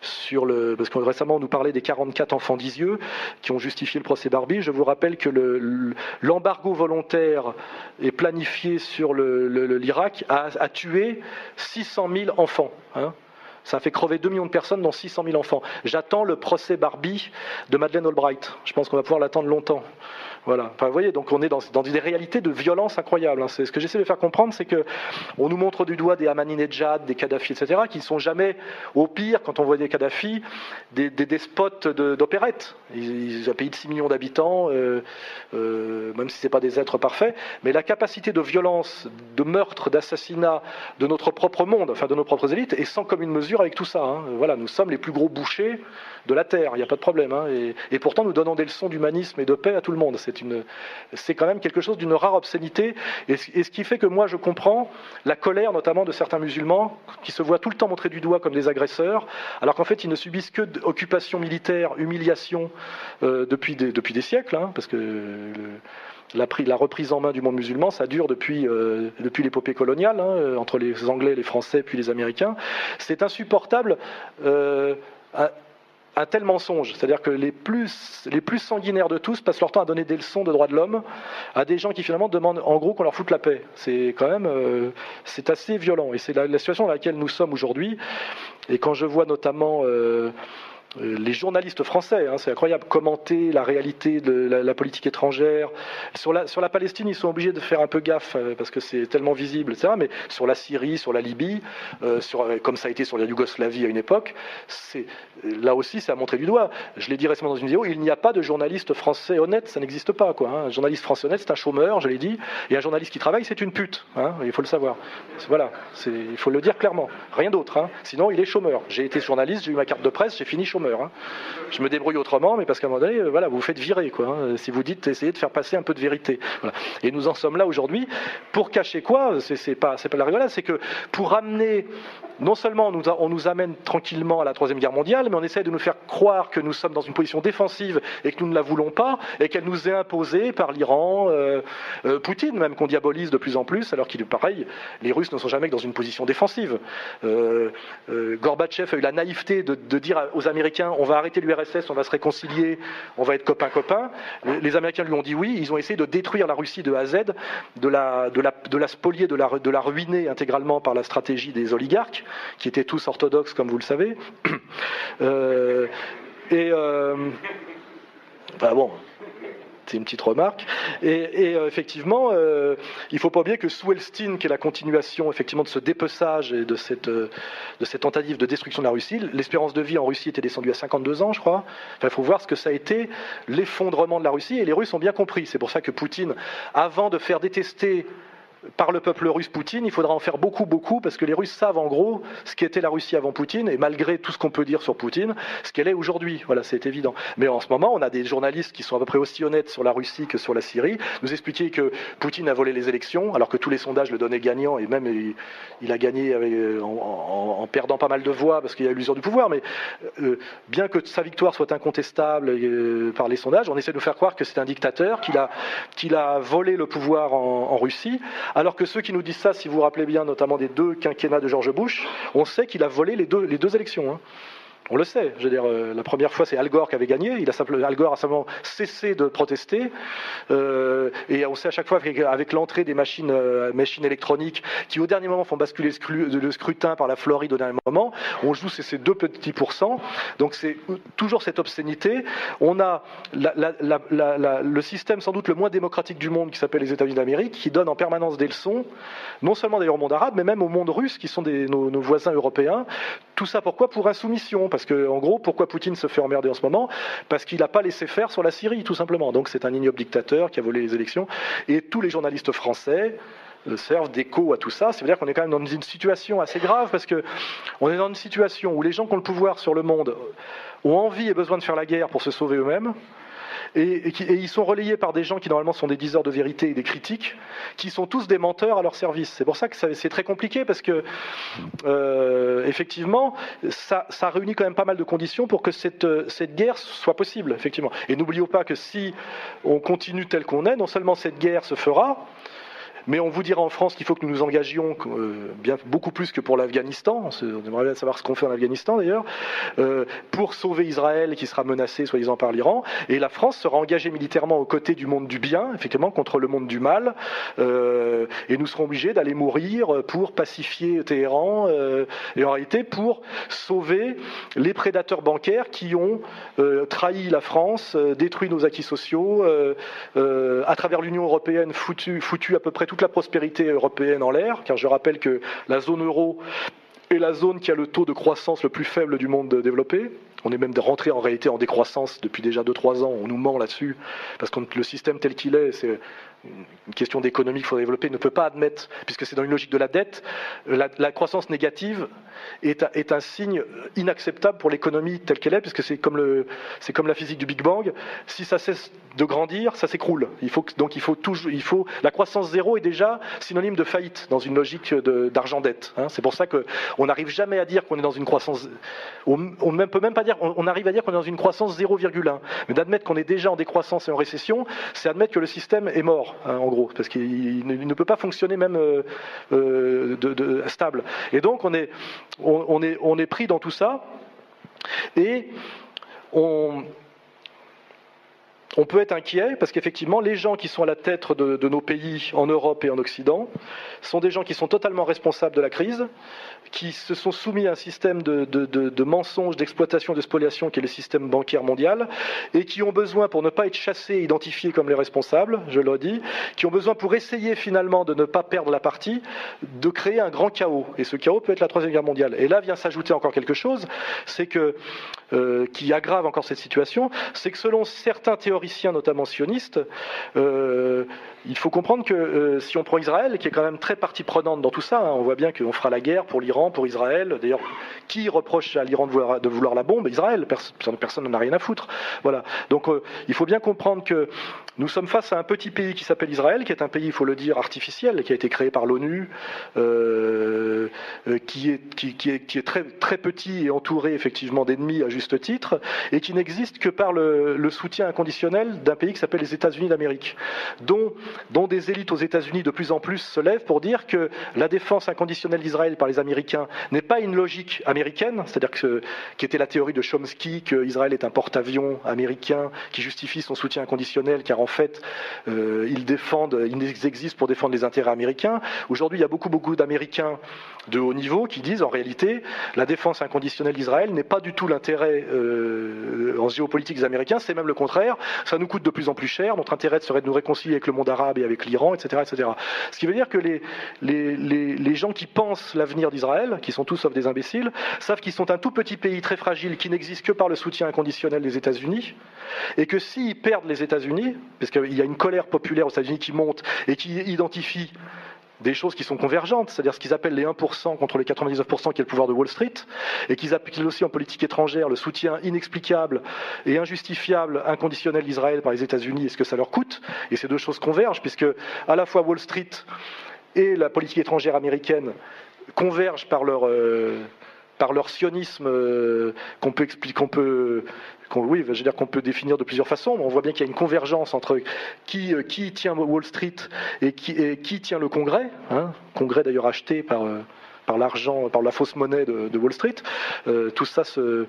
sur le, parce que récemment on nous parlait des 44 enfants d'Isieux qui ont justifié le procès Barbie. Je vous rappelle que l'embargo volontaire est planifié sur l'Irak a, a, tué 600 000 enfants. Hein. Ça a fait crever 2 millions de personnes, dont 600 000 enfants. J'attends le procès Barbie de Madeleine Albright. Je pense qu'on va pouvoir l'attendre longtemps. Voilà. Vous voyez, donc on est dans, des réalités de violence incroyables. Hein. C'est ce que j'essaie de faire comprendre, c'est que on nous montre du doigt des Ahmadinejad, des Kadhafi, etc., qui ne sont jamais, au pire, quand on voit des Kadhafi, des, despotes d'opérette. Ils, ont un pays de 6 millions d'habitants, euh, euh, même si ce pas des êtres parfaits. Mais la capacité de violence, de meurtre, d'assassinat de notre propre monde, enfin de nos propres élites, est sans commune mesure avec tout ça. Hein. Voilà, nous sommes les plus gros bouchers de la terre, il n'y a pas de problème. Hein. Et, pourtant, nous donnons des leçons d'humanisme et de paix à tout le monde. C'est quand même quelque chose d'une rare obscénité. Et, ce qui fait que moi, je comprends la colère, notamment de certains musulmans, qui se voient tout le temps montrer du doigt comme des agresseurs, alors qu'en fait, ils ne subissent que occupation militaire, humiliation euh, depuis, des, depuis des siècles, hein, parce que. La, reprise en main du monde musulman, ça dure depuis, euh, depuis l'épopée coloniale, hein, entre les Anglais, les Français, puis les Américains. C'est insupportable. Euh, un tel mensonge. C'est-à-dire que les plus, les plus sanguinaires de tous passent leur temps à donner des leçons de droits de l'homme à des gens qui finalement demandent en gros qu'on leur foute la paix. C'est quand même, euh, assez violent. Et c'est la, situation dans laquelle nous sommes aujourd'hui. Et quand je vois notamment euh, euh, les journalistes français, hein, c'est incroyable, commenter la réalité de la, politique étrangère. Sur la, Palestine, ils sont obligés de faire un peu gaffe euh, parce que c'est tellement visible, etc. Mais sur la Syrie, sur la Libye, euh, comme ça a été sur la Yougoslavie à une époque, là aussi, c'est à montrer du doigt. Je l'ai dit récemment dans une vidéo, il n'y a pas de journaliste français honnête, ça n'existe pas. Hein. Un journaliste français honnête, c'est un chômeur, je l'ai dit, et un journaliste qui travaille, c'est une pute. Hein, il faut le savoir. Voilà, il faut le dire clairement. Rien d'autre. Sinon, il est chômeur. J'ai été journaliste, j'ai eu ma carte de presse, j'ai fini chômeur. Hein. Je me débrouille autrement, mais parce qu'à un moment donné, euh, voilà, vous faites virer, quoi. Hein. si vous dites, essayez de faire passer un peu de vérité. Et nous en sommes là aujourd'hui pour cacher quoi? C'est pas, pas la rigolade, c'est que pour amener non seulement on nous, amène tranquillement à la Troisième Guerre mondiale, mais on essaie de nous faire croire que nous sommes dans une position défensive et que nous ne la voulons pas, et qu'elle nous est imposée par l'Iran, euh, euh, Poutine même, qu'on diabolise de plus en plus, alors qu'il est pareil, les Russes ne sont jamais dans une position défensive. Euh, Gorbatchev a eu la naïveté de, dire aux Américains on va arrêter l'URSS, on va se réconcilier, on va être copains-copains. Les, Américains lui ont dit oui, ils ont essayé de détruire la Russie de A à Z, de la, spolier, de la ruiner intégralement par la stratégie des oligarques qui étaient tous orthodoxes, comme vous le savez. [clears throat] Euh, et. Euh, bon, c'est une petite remarque. Et, euh, effectivement, il ne faut pas oublier que sous Elstine, qui est la continuation effectivement de ce dépeçage et de cette, de cette tentative de destruction de la Russie, l'espérance de vie en Russie était descendue à 52 ans, je crois. il faut voir ce que ça a été l'effondrement de la Russie, et les Russes ont bien compris. C'est pour ça que Poutine, avant de faire détester par le peuple russe Poutine, il faudra en faire beaucoup, beaucoup, parce que les Russes savent en gros ce qu'était la Russie avant Poutine, et malgré tout ce qu'on peut dire sur Poutine, ce qu'elle est aujourd'hui. Voilà, c'est évident. Mais en ce moment, on a des journalistes qui sont à peu près aussi honnêtes sur la Russie que sur la Syrie, nous expliquer que Poutine a volé les élections, alors que tous les sondages le donnaient gagnant, et même il, a gagné euh, en, perdant pas mal de voix, parce qu'il y a l'usure du pouvoir, mais euh, bien que sa victoire soit incontestable euh, par les sondages, on essaie de nous faire croire que c'est un dictateur, qu'il a, a volé le pouvoir en Russie, alors que ceux qui nous disent ça, si vous vous rappelez bien, notamment des deux quinquennats de George Bush, on sait qu'il a volé les deux, élections. Hein. On le sait. Je veux dire, euh, la première fois, c'est Al Gore qui avait gagné. Il a simplement, Al Gore a simplement cessé de protester. Euh, et on sait à chaque fois avec l'entrée des machines, euh, machines électroniques qui, au dernier moment, font basculer le scrutin par la Floride au dernier moment, on joue ces deux petits pourcents. Donc c'est toujours cette obscénité. On a le système sans doute le moins démocratique du monde qui s'appelle les États-Unis d'Amérique, qui donne en permanence des leçons, non seulement d'ailleurs au monde arabe, mais même au monde russe, qui sont nos, voisins européens. Tout ça pourquoi? Pour insoumission que en gros, pourquoi Poutine se fait emmerder en ce moment? Parce qu'il n'a pas laissé faire sur la Syrie, tout simplement. Donc c'est un ignoble dictateur qui a volé les élections, et tous les journalistes français euh, servent d'écho à tout ça. Ça veut dire qu'on est quand même dans une situation assez grave parce que on est dans une situation où les gens qui ont le pouvoir sur le monde ont envie et besoin de faire la guerre pour se sauver eux-mêmes. Et, ils sont relayés par des gens qui normalement sont des diseurs de vérité et des critiques, qui sont tous des menteurs à leur service. C'est pour ça que c'est très compliqué parce que euh, effectivement, ça, ça, réunit quand même pas mal de conditions pour que cette, cette guerre soit possible, effectivement. Et n'oublions pas que si on continue tel qu'on est, non seulement cette guerre se fera, mais on vous dira en France qu'il faut que nous nous engagions euh, bien, beaucoup plus que pour l'Afghanistan. On aimerait bien savoir ce qu'on fait en Afghanistan d'ailleurs, euh, pour sauver Israël qui sera menacé soi-disant par l'Iran. Et la France sera engagée militairement aux côtés du monde du bien, effectivement, contre le monde du mal. Euh, et nous serons obligés d'aller mourir pour pacifier Téhéran et en réalité pour sauver les prédateurs bancaires qui ont trahi la France, détruit nos acquis sociaux, à travers l'Union européenne foutu, à peu près tout la prospérité européenne en l'air, car je rappelle que la zone euro est la zone qui a le taux de croissance le plus faible du monde développé. On est même rentré en réalité en décroissance depuis déjà 2-3 ans. On nous ment là-dessus, parce que le système tel qu'il est, c'est une question d'économie qu'il faut développer, ne peut pas admettre, puisque c'est dans une logique de la dette, la, croissance négative est, un signe inacceptable pour l'économie telle qu'elle est, puisque c'est comme, comme la physique du Big Bang. Si ça cesse de grandir, ça s'écroule. Donc il faut toujours, la croissance zéro est déjà synonyme de faillite dans une logique d'argent-dette. Hein. C'est pour ça qu'on n'arrive jamais à dire qu'on est dans une croissance. On ne peut même pas dire, on, arrive à dire qu'on est dans une croissance 0,1. Mais d'admettre qu'on est déjà en décroissance et en récession, c'est admettre que le système est mort. Hein, en gros, parce qu'il ne, peut pas fonctionner même euh, euh, stable. Et donc on est, on, est, on est pris dans tout ça, et on, on peut être inquiet parce qu'effectivement, les gens qui sont à la tête de, nos pays en Europe et en Occident sont des gens qui sont totalement responsables de la crise, qui se sont soumis à un système de, mensonges, d'exploitation, de spoliation qui est le système bancaire mondial, et qui ont besoin, pour ne pas être chassés et identifiés comme les responsables, je le dis, qui ont besoin pour essayer finalement de ne pas perdre la partie, de créer un grand chaos. Et ce chaos peut être la Troisième Guerre mondiale. Et là vient s'ajouter encore quelque chose, c'est que, euh, qui aggrave encore cette situation, c'est que selon certains notamment sionistes, euh, il faut comprendre que euh, si on prend Israël, qui est quand même très partie prenante dans tout ça, hein, on voit bien qu'on fera la guerre pour l'Iran, pour Israël. D'ailleurs, qui reproche à l'Iran de vouloir, la bombe? Israël. Personne n'en a rien à foutre. Voilà. Donc, euh, il faut bien comprendre que nous sommes face à un petit pays qui s'appelle Israël, qui est un pays, il faut le dire, artificiel, qui a été créé par l'ONU, qui, est, très petit et entouré effectivement d'ennemis à juste titre, et qui n'existe que par le, le soutien inconditionnel d'un pays qui s'appelle les États-Unis d'Amérique, dont des élites aux États-Unis de plus en plus se lèvent pour dire que la défense inconditionnelle d'Israël par les Américains n'est pas une logique américaine, c'est-à-dire que qui était la théorie de Chomsky qu'Israël est un porte-avions américain qui justifie son soutien inconditionnel, car en fait euh, ils existent pour défendre les intérêts américains. Aujourd'hui, il y a beaucoup beaucoup d'Américains de haut niveau qui disent en réalité la défense inconditionnelle d'Israël n'est pas du tout l'intérêt euh, en géopolitique des Américains, c'est même le contraire. Ça nous coûte de plus en plus cher. Notre intérêt serait de nous réconcilier avec le monde arabe et avec l'Iran, etc., etc. Ce qui veut dire que les, les, les, gens qui pensent l'avenir d'Israël, qui sont tous sauf des imbéciles, savent qu'ils sont un tout petit pays très fragile qui n'existe que par le soutien inconditionnel des États-Unis, et que s'ils perdent les États-Unis, parce qu'il y a une colère populaire aux États-Unis qui monte et qui identifie des choses qui sont convergentes, c'est-à-dire ce qu'ils appellent les 1% contre les 99% qui est le pouvoir de Wall Street, et qu'ils appliquent aussi en politique étrangère le soutien inexplicable et injustifiable, inconditionnel d'Israël par les États-Unis et ce que ça leur coûte. Et ces deux choses convergent, puisque à la fois Wall Street et la politique étrangère américaine convergent par leur, euh, par leur sionisme euh, qu'on peut, qu'on peut oui, je veux dire qu'on peut définir de plusieurs façons, mais on voit bien qu'il y a une convergence entre qui, euh, tient Wall Street et qui, tient le Congrès, hein, Congrès d'ailleurs acheté par, euh, par l'argent, par la fausse monnaie de, Wall Street. Euh, tout ça se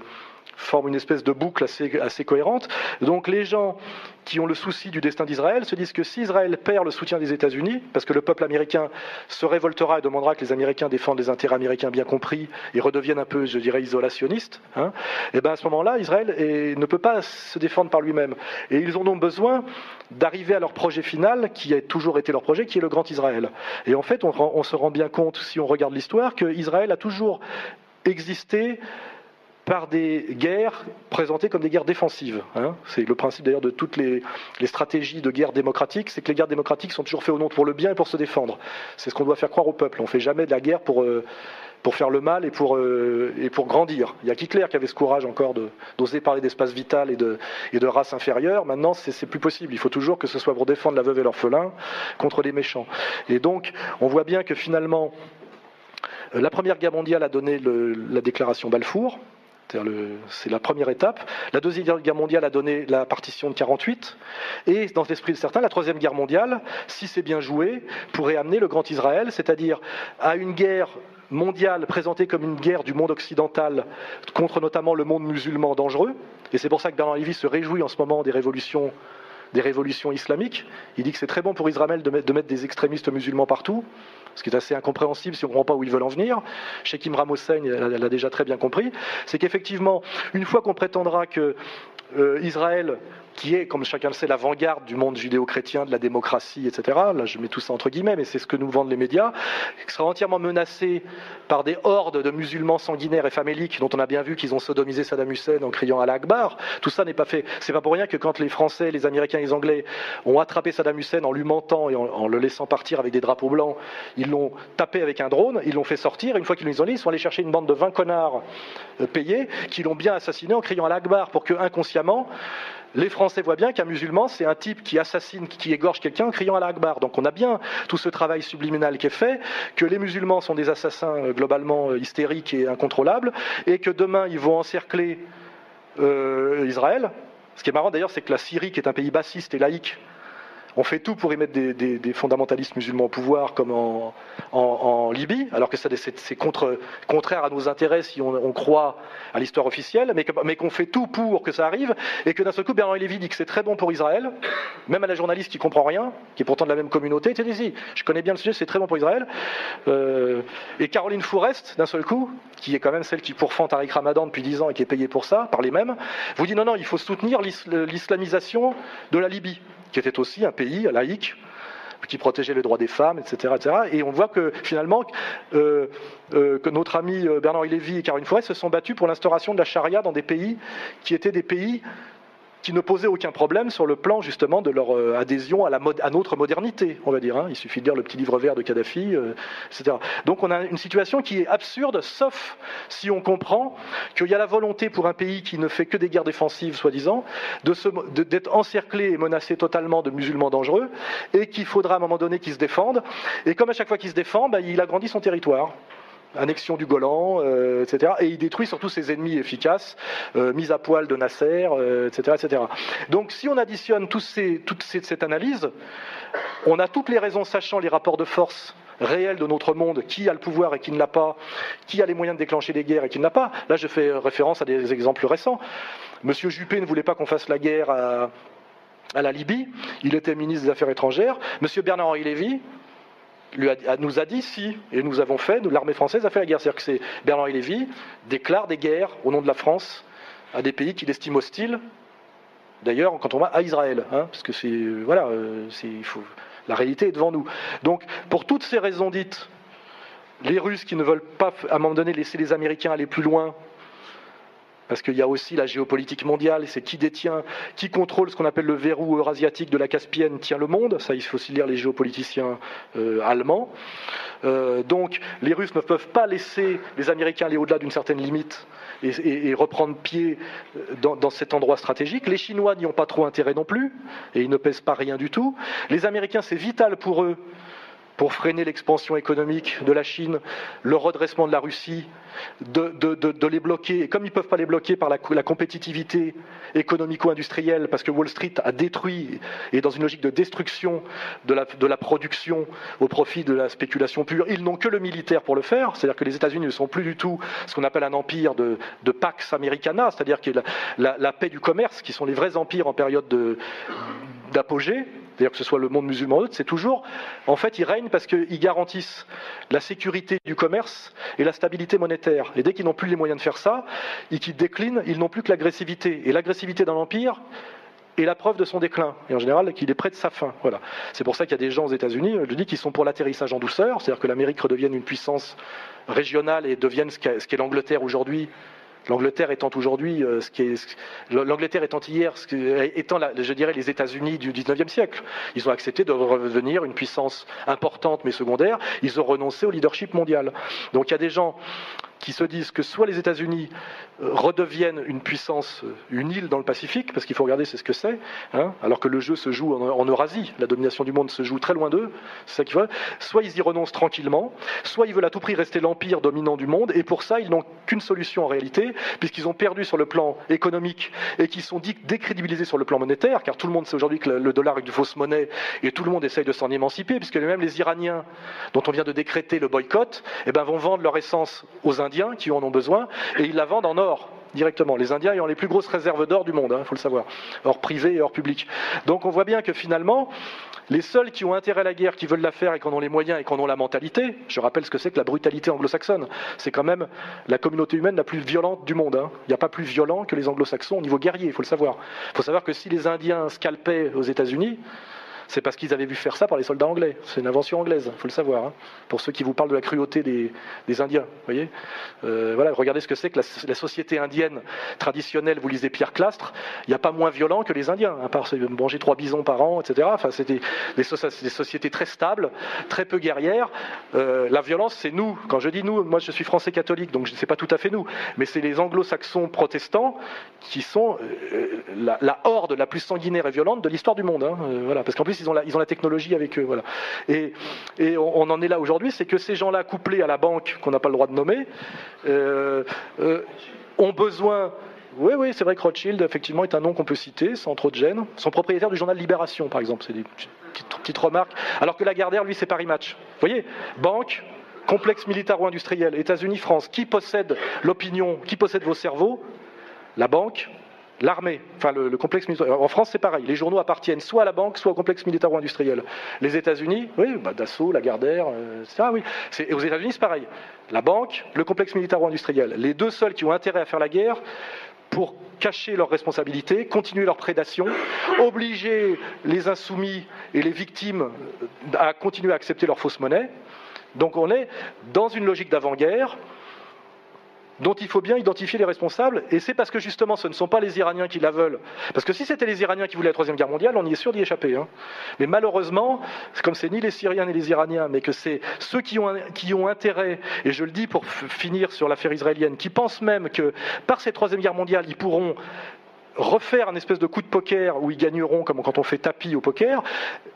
forme une espèce de boucle assez, cohérente. Donc les gens qui ont le souci du destin d'Israël se disent que si Israël perd le soutien des États-Unis, parce que le peuple américain se révoltera et demandera que les Américains défendent les intérêts américains bien compris et redeviennent un peu, je dirais, isolationnistes, hein, et eh bien à ce moment-là, Israël ne peut pas se défendre par lui-même. Et ils ont donc besoin d'arriver à leur projet final, qui a toujours été leur projet, qui est le Grand Israël. Et en fait, on se rend bien compte, si on regarde l'histoire, qu'Israël a toujours existé par des guerres présentées comme des guerres défensives. Hein. C'est le principe d'ailleurs de toutes les, stratégies de guerre démocratique, c'est que les guerres démocratiques sont toujours faites au nom pour le bien et pour se défendre. C'est ce qu'on doit faire croire au peuple. On ne fait jamais de la guerre pour, euh, pour faire le mal et pour, euh, et pour grandir. Il y a Hitler qui avait ce courage encore d'oser parler d'espace vital et de, et de race inférieure. Maintenant, c'est plus possible. Il faut toujours que ce soit pour défendre la veuve et l'orphelin contre les méchants. Et donc, on voit bien que finalement, la Première Guerre mondiale a donné la déclaration Balfour, c'est la première étape. La Deuxième Guerre mondiale a donné la partition de 48. Et dans l'esprit de certains, la Troisième Guerre mondiale, si c'est bien joué, pourrait amener le Grand Israël, c'est-à-dire à une guerre mondiale présentée comme une guerre du monde occidental contre notamment le monde musulman dangereux. Et c'est pour ça que Bernard Lévy se réjouit en ce moment des révolutions des révolutions islamiques. Il dit que c'est très bon pour Israël de mettre, des extrémistes musulmans partout, ce qui est assez incompréhensible si on ne comprend pas où ils veulent en venir. Sheikh Imram Hossein l'a déjà très bien compris. C'est qu'effectivement, une fois qu'on prétendra que euh, Israël qui est, comme chacun le sait, l'avant-garde du monde judéo-chrétien, de la démocratie, etc. Là, je mets tout ça entre guillemets, mais c'est ce que nous vendent les médias, qui sera entièrement menacé par des hordes de musulmans sanguinaires et faméliques, dont on a bien vu qu'ils ont sodomisé Saddam Hussein en criant à l'Akbar. Tout ça n'est pas fait. C'est pas pour rien que quand les Français, les Américains et les Anglais ont attrapé Saddam Hussein en lui mentant et en, le laissant partir avec des drapeaux blancs, ils l'ont tapé avec un drone, ils l'ont fait sortir. Une fois qu'ils l'ont isolé, ils sont allés chercher une bande de 20 connards euh, payés qui l'ont bien assassiné en criant à l'Akbar pour que, inconsciemment, les Français voient bien qu'un musulman, c'est un type qui assassine, qui égorge quelqu'un en criant à l'Akbar. Donc on a bien tout ce travail subliminal qui est fait, que les musulmans sont des assassins euh, globalement euh, hystériques et incontrôlables, et que demain ils vont encercler euh, Israël. Ce qui est marrant d'ailleurs, c'est que la Syrie, qui est un pays bassiste et laïque, on fait tout pour y mettre des, fondamentalistes musulmans au pouvoir, comme en, Libye, alors que c'est contraire à nos intérêts si on, croit à l'histoire officielle, mais, qu'on fait tout pour que ça arrive, et que d'un seul coup, Bernard Lévy dit que c'est très bon pour Israël, même à la journaliste qui comprend rien, qui est pourtant de la même communauté, tu dis, je connais bien le sujet, c'est très bon pour Israël. Euh, et Caroline Fourest, d'un seul coup, qui est quand même celle qui pourfend Tariq Ramadan depuis 10 ans et qui est payée pour ça, par les mêmes, vous dit non, non, il faut soutenir l'islamisation de la Libye qui était aussi un pays laïque qui protégeait les droits des femmes, etc. etc. Et on voit que finalement, euh, euh, notre ami euh, Bernard Lévy et Caroline Forêt se sont battus pour l'instauration de la charia dans des pays qui étaient des pays qui ne posaient aucun problème sur le plan justement de leur euh, adhésion à, notre modernité, on va dire. Hein. Il suffit de lire le petit livre vert de Kadhafi, euh, etc. Donc on a une situation qui est absurde, sauf si on comprend qu'il y a la volonté pour un pays qui ne fait que des guerres défensives, soi-disant, d'être encerclé et menacé totalement de musulmans dangereux, et qu'il faudra à un moment donné qu'ils se défendent. Et comme à chaque fois qu'il se défend, bah, il agrandit son territoire annexion du Golan, euh, etc. Et il détruit surtout ses ennemis efficaces, euh, mise à poil de Nasser, etc., euh, etc. Donc si on additionne tous ces, toute cette analyse, on a toutes les raisons, sachant les rapports de force réels de notre monde, qui a le pouvoir et qui ne l'a pas, qui a les moyens de déclencher des guerres et qui ne l'a pas. Là, je fais référence à des exemples récents. Monsieur Juppé ne voulait pas qu'on fasse la guerre à, à la Libye. Il était ministre des Affaires étrangères. Monsieur Bernard-Henri Lévy, nous a dit si, et nous avons fait, l'armée française a fait la guerre. C'est-à-dire que c'est Bernard Lévy déclare des guerres au nom de la France à des pays qu'il estime hostiles. D'ailleurs, quand on va à Israël, hein, parce que c'est voilà, euh, il faut, la réalité est devant nous. Donc, pour toutes ces raisons dites, les Russes qui ne veulent pas, à un moment donné, laisser les Américains aller plus loin parce qu'il y a aussi la géopolitique mondiale, c'est qui détient, qui contrôle ce qu'on appelle le verrou eurasiatique de la Caspienne tient le monde, ça il faut aussi lire les géopoliticiens euh, allemands. Euh, donc les Russes ne peuvent pas laisser les Américains aller au-delà d'une certaine limite et, reprendre pied euh, dans, dans, cet endroit stratégique. Les Chinois n'y ont pas trop intérêt non plus, et ils ne pèsent pas rien du tout. Les Américains, c'est vital pour eux pour freiner l'expansion économique de la Chine, le redressement de la Russie, de, les bloquer. Et comme ils ne peuvent pas les bloquer par la, compétitivité économico-industrielle, parce que Wall Street a détruit et dans une logique de destruction de la, production au profit de la spéculation pure, ils n'ont que le militaire pour le faire. C'est-à-dire que les États-Unis ne sont plus du tout ce qu'on appelle un empire de, Pax Americana, c'est-à-dire que la, la, paix du commerce, qui sont les vrais empires en période d'apogée d'ailleurs que ce soit le monde musulman ou autre, c'est toujours, en fait, ils règnent parce qu'ils garantissent la sécurité du commerce et la stabilité monétaire. Et dès qu'ils n'ont plus les moyens de faire ça, et qu'ils déclinent, ils n'ont plus que l'agressivité. Et l'agressivité dans l'empire, est la preuve de son déclin, et en général qu'il est près de sa fin. Voilà. C'est pour ça qu'il y a des gens aux États-Unis, je dis, qui sont pour l'atterrissage en douceur, c'est-à-dire que l'Amérique redevienne une puissance régionale et devienne ce qu'est l'Angleterre aujourd'hui, L'Angleterre étant aujourd'hui euh, ce qui est, l'Angleterre étant hier, ce étant, je dirais, les États-Unis du 19e siècle. Ils ont accepté de revenir une puissance importante mais secondaire. Ils ont renoncé au leadership mondial. Donc il y a des gens qui se disent que soit les États-Unis euh, redeviennent une puissance, euh, une île dans le Pacifique, parce qu'il faut regarder c'est ce que c'est, hein, alors que le jeu se joue en, Eurasie, la domination du monde se joue très loin d'eux, c'est ça qu'ils veulent. Soit ils y renoncent tranquillement, soit ils veulent à tout prix rester l'empire dominant du monde, et pour ça ils n'ont qu'une solution en réalité, puisqu'ils ont perdu sur le plan économique et qu'ils sont décrédibilisés sur le plan monétaire, car tout le monde sait aujourd'hui que le dollar est une fausse monnaie et tout le monde essaye de s'en émanciper, puisque même les Iraniens, dont on vient de décréter le boycott, eh ben, vont vendre leur essence aux Indiens qui en ont besoin et ils la vendent en or directement. Les Indiens ayant les plus grosses réserves d'or du monde, il hein, faut le savoir, or privé et or public. Donc on voit bien que finalement, les seuls qui ont intérêt à la guerre, qui veulent la faire et qui en ont les moyens et qui en ont la mentalité, je rappelle ce que c'est que la brutalité anglo-saxonne, c'est quand même la communauté humaine la plus violente du monde. Hein. Il n'y a pas plus violent que les anglo-saxons au niveau guerrier, il faut le savoir. Il faut savoir que si les Indiens scalpaient aux États-Unis, c'est parce qu'ils avaient vu faire ça par les soldats anglais. C'est une invention anglaise, il faut le savoir. Hein. Pour ceux qui vous parlent de la cruauté des, Indiens, voyez. Euh, voilà, regardez ce que c'est que la, société indienne traditionnelle. Vous lisez Pierre Clastre, il n'y a pas moins violent que les Indiens, à part manger trois bisons par an, etc. Enfin, c'était des, sociétés très stables, très peu guerrières. Euh, la violence, c'est nous. Quand je dis nous, moi je suis français catholique, donc ce n'est pas tout à fait nous, mais c'est les anglo-saxons protestants qui sont euh, la, horde la plus sanguinaire et violente de l'histoire du monde. Hein. voilà, parce qu'en plus ils ont la, technologie avec eux. Voilà. Et, on, en est là aujourd'hui, c'est que ces gens-là, couplés à la banque, qu'on n'a pas le droit de nommer, euh, euh, ont besoin oui, oui, c'est vrai que Rothschild, effectivement, est un nom qu'on peut citer sans trop de gêne. Son propriétaire du journal Libération, par exemple, c'est des petites, remarques. Alors que Lagardère, lui, c'est Paris Match. Vous voyez Banque, complexe militaro-industriel, États-Unis, France. Qui possède l'opinion Qui possède vos cerveaux? La banque, L'armée, enfin le, complexe militaire. En France, c'est pareil. Les journaux appartiennent soit à la banque, soit au complexe militaro-industriel. Les États-Unis, oui, bah, Dassault, Lagardère, euh. Oui. Et aux États-Unis, c'est pareil. La banque, le complexe militaro-industriel. Les deux seuls qui ont intérêt à faire la guerre pour cacher leurs responsabilités, continuer leur prédation, obliger les insoumis et les victimes à continuer à accepter leur fausse monnaie. Donc on est dans une logique d'avant-guerre dont il faut bien identifier les responsables, et c'est parce que justement ce ne sont pas les Iraniens qui la veulent. Parce que si c'était les Iraniens qui voulaient la Troisième Guerre mondiale, on y est sûr d'y échapper. Hein. Mais malheureusement, comme c'est ni les Syriens ni les Iraniens, mais que c'est ceux qui ont intérêt, et je le dis pour finir sur l'affaire israélienne, qui pensent même que par cette Troisième Guerre mondiale, ils pourront refaire un espèce de coup de poker où ils gagneront comme quand on fait tapis au poker,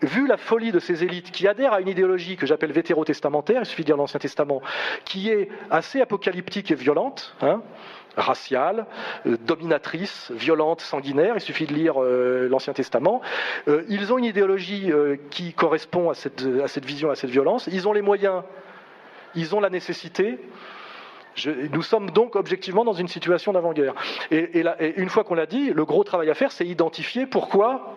vu la folie de ces élites qui adhèrent à une idéologie que j'appelle vétérotestamentaire, il suffit de lire l'Ancien Testament, qui est assez apocalyptique et violente, hein, raciale, euh, dominatrice, violente, sanguinaire. Il suffit de lire euh, l'Ancien Testament. Euh, ils ont une idéologie qui correspond à cette, à cette vision, à cette violence. Ils ont les moyens, ils ont la nécessité nous sommes donc objectivement dans une situation d'avant-guerre. Et, une fois qu'on l'a dit, le gros travail à faire, c'est identifier pourquoi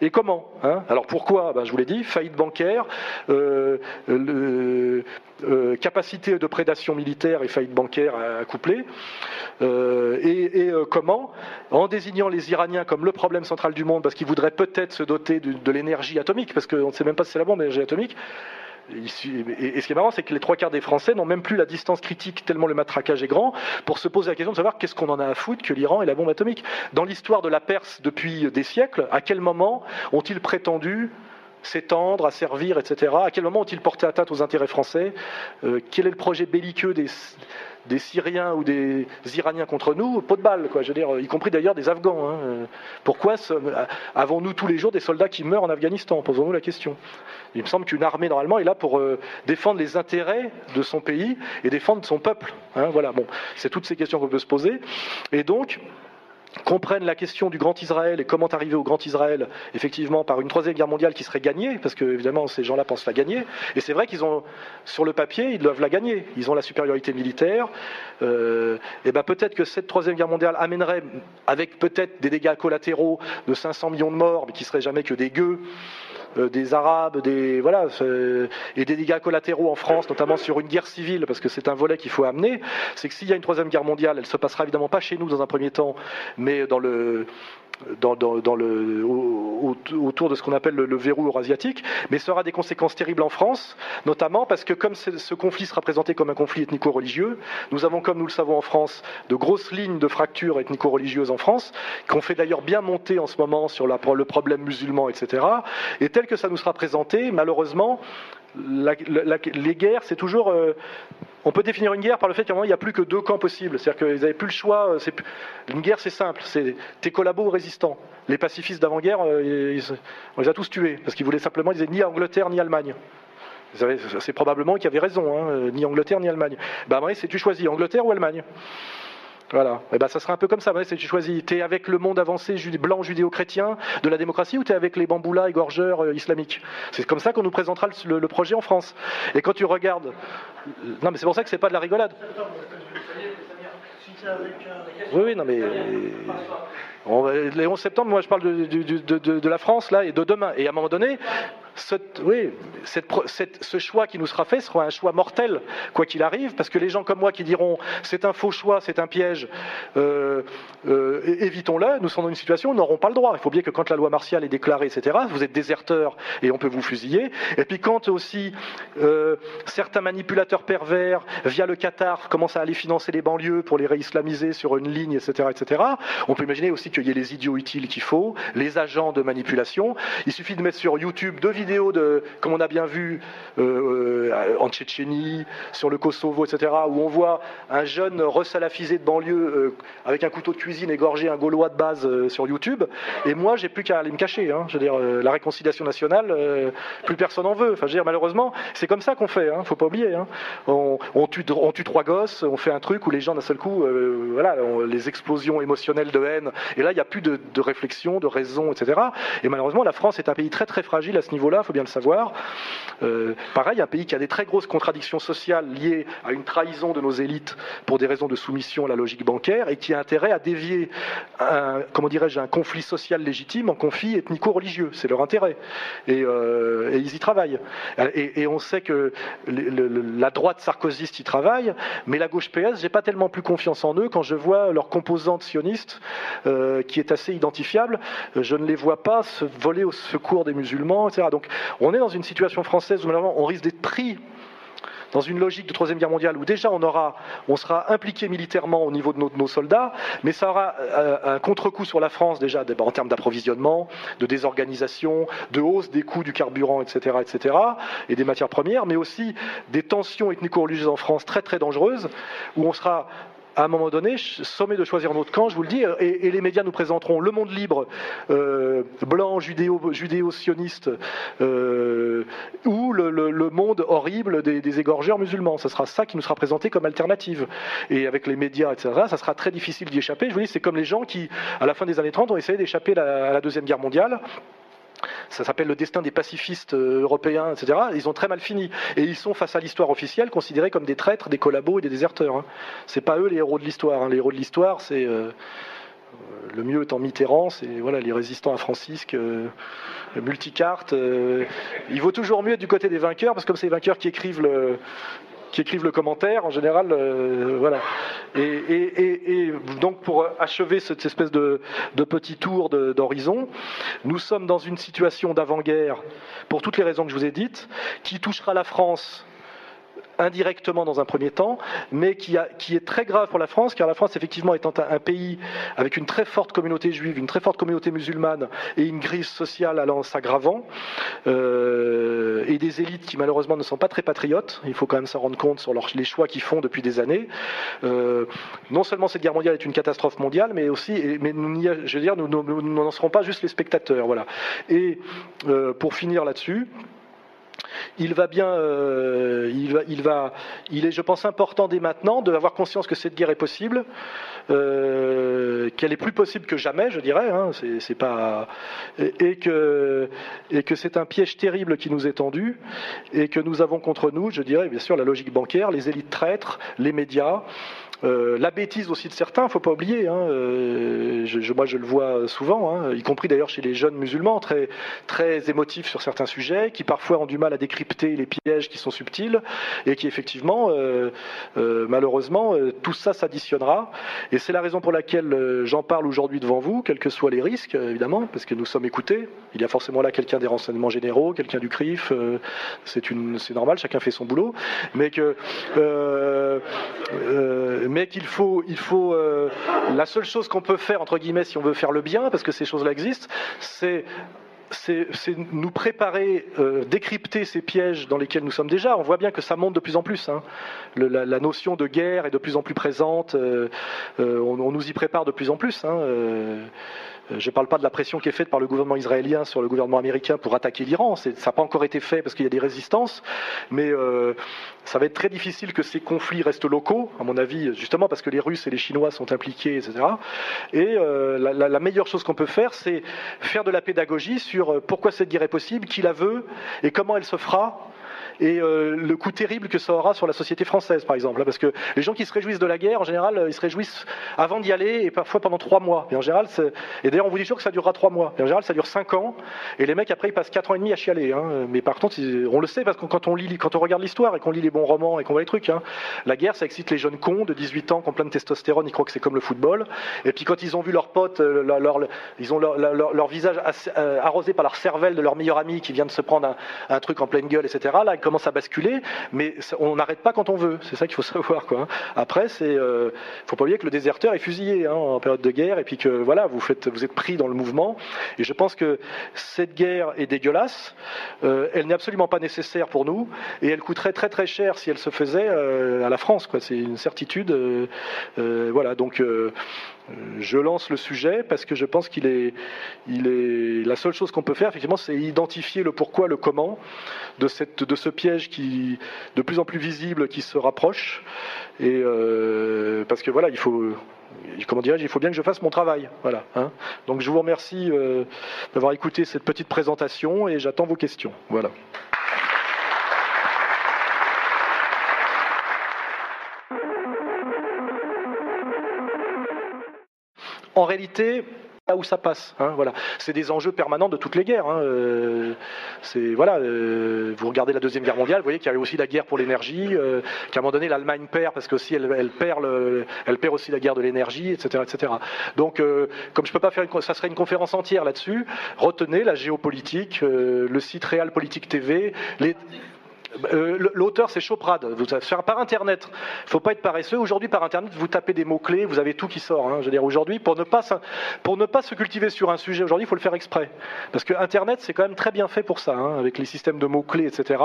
et comment hein Alors pourquoi ben, Je vous l'ai dit, faillite bancaire, euh, euh, capacité de prédation militaire et faillite bancaire à, coupler. Euh, et, comment En désignant les Iraniens comme le problème central du monde, parce qu'ils voudraient peut-être se doter de, de l'énergie atomique, parce qu'on ne sait même pas si c'est la bombe, l'énergie atomique. Et ce qui est marrant, c'est que les trois quarts des Français n'ont même plus la distance critique, tellement le matraquage est grand, pour se poser la question de savoir qu'est-ce qu'on en a à foutre que l'Iran et la bombe atomique. Dans l'histoire de la Perse depuis des siècles, à quel moment ont-ils prétendu s'étendre, à servir, etc. À quel moment ont-ils porté atteinte aux intérêts français? Euh, Quel est le projet belliqueux des, des Syriens ou des Iraniens contre nous, pot de balle, quoi. Je veux dire, y compris d'ailleurs des Afghans. Hein. Pourquoi avons-nous tous les jours des soldats qui meurent en Afghanistan? Posons-nous la question. Il me semble qu'une armée normalement est là pour euh, défendre les intérêts de son pays et défendre son peuple. Hein. voilà. Bon, c'est toutes ces questions qu'on peut se poser. Et donc, comprennent la question du Grand Israël et comment arriver au Grand Israël, effectivement, par une troisième guerre mondiale qui serait gagnée, parce que évidemment ces gens-là pensent la gagner. Et c'est vrai qu'ils ont, sur le papier, ils doivent la gagner. Ils ont la supériorité militaire. Euh, et ben peut-être que cette troisième guerre mondiale amènerait, avec peut-être des dégâts collatéraux de 500 millions de morts, mais qui seraient jamais que des gueux, des Arabes, des voilà, et des dégâts collatéraux en France, notamment sur une guerre civile, parce que c'est un volet qu'il faut amener, c'est que s'il y a une troisième guerre mondiale, elle se passera évidemment pas chez nous dans un premier temps, mais dans le dans, le, autour de ce qu'on appelle le, verrou eurasiatique, mais ça aura des conséquences terribles en France, notamment parce que comme ce conflit sera présenté comme un conflit ethnico-religieux, nous avons, comme nous le savons en France, de grosses lignes de fractures ethnico-religieuses en France, qu'on fait d'ailleurs bien monter en ce moment sur le problème musulman, etc. Et tel que ça nous sera présenté, malheureusement, les guerres, c'est toujours. Euh, on peut définir une guerre par le fait qu'à un moment, il n'y a plus que deux camps possibles. C'est-à-dire qu'ils n'avaient plus le choix. Euh, une guerre, c'est simple. C'est tes collabos ou résistants. Les pacifistes d'avant-guerre, euh, on les a tous tués. Parce qu'ils voulaient simplement, ils disaient ni Angleterre ni Allemagne. C'est probablement qu'ils avaient raison, hein, ni Angleterre ni Allemagne. Ben, c'est tu choisis Angleterre ou Allemagne? Voilà. Et eh ben, ça sera un peu comme ça. Ouais, tu choisis. es avec le monde avancé blanc judéo-chrétien de la démocratie ou tu es avec les bamboulas égorgeurs euh, islamiques? C'est comme ça qu'on nous présentera le, projet en France. Et quand tu regardes. Non, mais c'est pour ça que c'est pas de la rigolade. Oui, oui, non, mais. Les 11 septembre, moi je parle de, la France là et de demain. Et à un moment donné, oui, ce choix qui nous sera fait sera un choix mortel, quoi qu'il arrive, parce que les gens comme moi qui diront c'est un faux choix, c'est un piège, euh, euh, évitons-le, nous sommes dans une situation où nous n'aurons pas le droit. Il faut bien que quand la loi martiale est déclarée, etc., vous êtes déserteur et on peut vous fusiller. Et puis quand aussi euh, certains manipulateurs pervers, via le Qatar, commencent à aller financer les banlieues pour les réislamiser sur une ligne, etc., etc., on peut imaginer aussi qu'il y ait les idiots utiles qu'il faut, les agents de manipulation. Il suffit de mettre sur YouTube deux vidéos de, comme on a bien vu euh, euh, en Tchétchénie, sur le Kosovo, etc., où on voit un jeune resalafisé de banlieue euh, avec un couteau de cuisine égorger un Gaulois de base sur YouTube. Et moi, j'ai plus qu'à aller me cacher. Hein. Je veux dire, la réconciliation nationale, plus personne en veut. Enfin, je veux dire, malheureusement, c'est comme ça qu'on fait. Hein. Faut pas oublier. Hein. On, tue, on tue trois gosses, on fait un truc où les gens d'un seul coup, voilà, les explosions émotionnelles de haine. Et là, il n'y a plus de, réflexion, de raison, etc. Et malheureusement, la France est un pays très très fragile à ce niveau-là il faut bien le savoir. Euh, pareil, un pays qui a des très grosses contradictions sociales liées à une trahison de nos élites pour des raisons de soumission à la logique bancaire et qui a intérêt à dévier un, comment dirais-je, un conflit social légitime en conflit ethnico-religieux. C'est leur intérêt. Et, euh, ils y travaillent. Et, on sait que la droite sarkozyste y travaille, mais la gauche PS, j'ai pas tellement plus confiance en eux quand je vois leur composante sioniste, euh, qui est assez identifiable. Je ne les vois pas se voler au secours des musulmans, etc. Donc on est dans une situation française où malheureusement on risque d'être pris dans une logique de troisième guerre mondiale où déjà on aura, on sera impliqué militairement au niveau de nos, soldats, mais ça aura euh, un contre-coup sur la France déjà en termes d'approvisionnement, de désorganisation, de hausse des coûts du carburant, etc., etc., et des matières premières, mais aussi des tensions ethnico-religieuses en France très très dangereuses où on sera à un moment donné, sommet de choisir notre camp, je vous le dis, et, les médias nous présenteront le monde libre, euh, blanc, judéo-sioniste, euh, ou le, monde horrible des, égorgeurs musulmans. Ce sera ça qui nous sera présenté comme alternative. Et avec les médias, etc., ça sera très difficile d'y échapper. Je vous dis, c'est comme les gens qui, à la fin des années 30, ont essayé d'échapper à la Deuxième Guerre mondiale ça s'appelle le destin des pacifistes euh, européens, etc. Ils ont très mal fini. Et ils sont, face à l'histoire officielle, considérés comme des traîtres, des collabos et des déserteurs. Hein. C'est pas eux les héros de l'histoire. Hein. Les héros de l'histoire, c'est. Euh, le mieux étant Mitterrand, c'est les résistants à Francisque, euh, multicarte. il vaut toujours mieux être du côté des vainqueurs, parce que comme c'est les vainqueurs qui écrivent le, qui écrivent le commentaire en général. Euh, voilà. Et, donc pour achever cette espèce de, petit tour d'horizon, nous sommes dans une situation d'avant-guerre pour toutes les raisons que je vous ai dites, qui touchera la France indirectement dans un premier temps, mais qui, est très grave pour la France, car la France, effectivement, étant un, pays avec une très forte communauté juive, une très forte communauté musulmane et une crise sociale allant s'aggravant, euh, et des élites qui malheureusement ne sont pas très patriotes, il faut quand même s'en rendre compte sur les choix qu'ils font depuis des années. Euh, non seulement cette guerre mondiale est une catastrophe mondiale, mais aussi, mais nous, je veux dire, nous n'en serons pas juste les spectateurs. Voilà. Et euh, pour finir là-dessus, il va bien, euh, il va, il est, je pense, important dès maintenant d'avoir conscience que cette guerre est possible, euh, qu'elle est plus possible que jamais, je dirais. Hein, c'est pas et, que et que c'est un piège terrible qui nous est tendu et que nous avons contre nous, je dirais, bien sûr, la logique bancaire, les élites traîtres, les médias. Euh, la bêtise aussi de certains, faut pas oublier. Hein, euh, moi, je le vois souvent, hein, y compris d'ailleurs chez les jeunes musulmans, très très émotifs sur certains sujets, qui parfois ont du mal à décrypter les pièges qui sont subtils et qui effectivement, euh, malheureusement, tout ça s'additionnera. Et c'est la raison pour laquelle j'en parle aujourd'hui devant vous, quels que soient les risques, évidemment, parce que nous sommes écoutés. Il y a forcément là quelqu'un des renseignements généraux, quelqu'un du CRIF. c'est normal, chacun fait son boulot, mais que mais qu'il faut, il faut euh, la seule chose qu'on peut faire entre guillemets si on veut faire le bien, parce que ces choses-là existent, c'est c'est nous préparer, euh, décrypter ces pièges dans lesquels nous sommes déjà. On voit bien que ça monte de plus en plus. Hein. la, notion de guerre est de plus en plus présente. Euh, on, nous y prépare de plus en plus. Hein. Euh, je ne parle pas de la pression qui est faite par le gouvernement israélien sur le gouvernement américain pour attaquer l'Iran. Ça n'a pas encore été fait parce qu'il y a des résistances, mais euh, ça va être très difficile que ces conflits restent locaux, à mon avis, justement parce que les Russes et les Chinois sont impliqués, etc. Et euh, la, meilleure chose qu'on peut faire, c'est faire de la pédagogie pourquoi cette guerre est possible, qui la veut et comment elle se fera et euh, le coût terrible que ça aura sur la société française, par exemple. Parce que les gens qui se réjouissent de la guerre, en général, euh, ils se réjouissent avant d'y aller et parfois pendant trois mois. Et et d'ailleurs, on vous dit toujours que ça durera trois mois. En général, ça dure cinq ans. Et les mecs, après, ils passent quatre ans et demi à chialer. Hein. Mais par contre, on le sait parce que quand on lit, quand on regarde l'histoire et qu'on lit les bons romans et qu'on voit les trucs, hein, la guerre, ça excite les jeunes cons de 18 ans qui ont plein de testostérone, ils croient que c'est comme le football. Et puis quand ils ont vu leurs potes, euh, leur, ils ont leur, leur, visage arrosé par leur cervelle de leur meilleur ami qui vient de se prendre un, truc en pleine gueule, etc. ils commencent à basculer mais on n'arrête pas quand on veut. C'est ça qu'il faut [laughs] savoir. Quoi. Hein. Après, c'est, euh, faut pas oublier que le déserteur est fusillé hein, en période de guerre, et puis que voilà, vous faites, vous êtes pris dans le mouvement. Et je pense que cette guerre est dégueulasse. Euh, elle n'est absolument pas nécessaire pour nous, et elle coûterait très très cher si elle se faisait euh, à la France. Quoi. C'est une certitude. voilà. Donc je lance le sujet parce que je pense qu'il est, il est la seule chose qu'on peut faire, effectivement, c'est identifier le pourquoi, le comment de, cette, de ce piège qui de plus en plus visible qui se rapproche. Et euh, parce que voilà, il faut, comment dirais il faut bien que je fasse mon travail. Voilà. Hein. Donc je vous remercie euh, d'avoir écouté cette petite présentation et j'attends vos questions. Voilà. En réalité, là où ça passe. Hein, voilà. C'est des enjeux permanents de toutes les guerres. Hein, euh, voilà. Euh, vous regardez la deuxième guerre mondiale, vous voyez qu'il y a eu aussi la guerre pour l'énergie, euh, qu'à un moment donné l'Allemagne perd parce que elle, elle perd elle perd aussi la guerre de l'énergie, etc., etc. Donc, comme je peux pas faire, une, ça serait une conférence entière là-dessus. Retenez la géopolitique, le site Real Politique TV, les euh, l'auteur, c'est Choprad. Vous par Internet. Il ne faut pas être paresseux. Aujourd'hui, par Internet, vous tapez des mots-clés, vous avez tout qui sort. Hein. Je veux dire, aujourd'hui, pour, ne pas, se cultiver sur un sujet, aujourd'hui, il faut le faire exprès. Parce que Internet, c'est quand même très bien fait pour ça, hein, avec les systèmes de mots-clés, etc.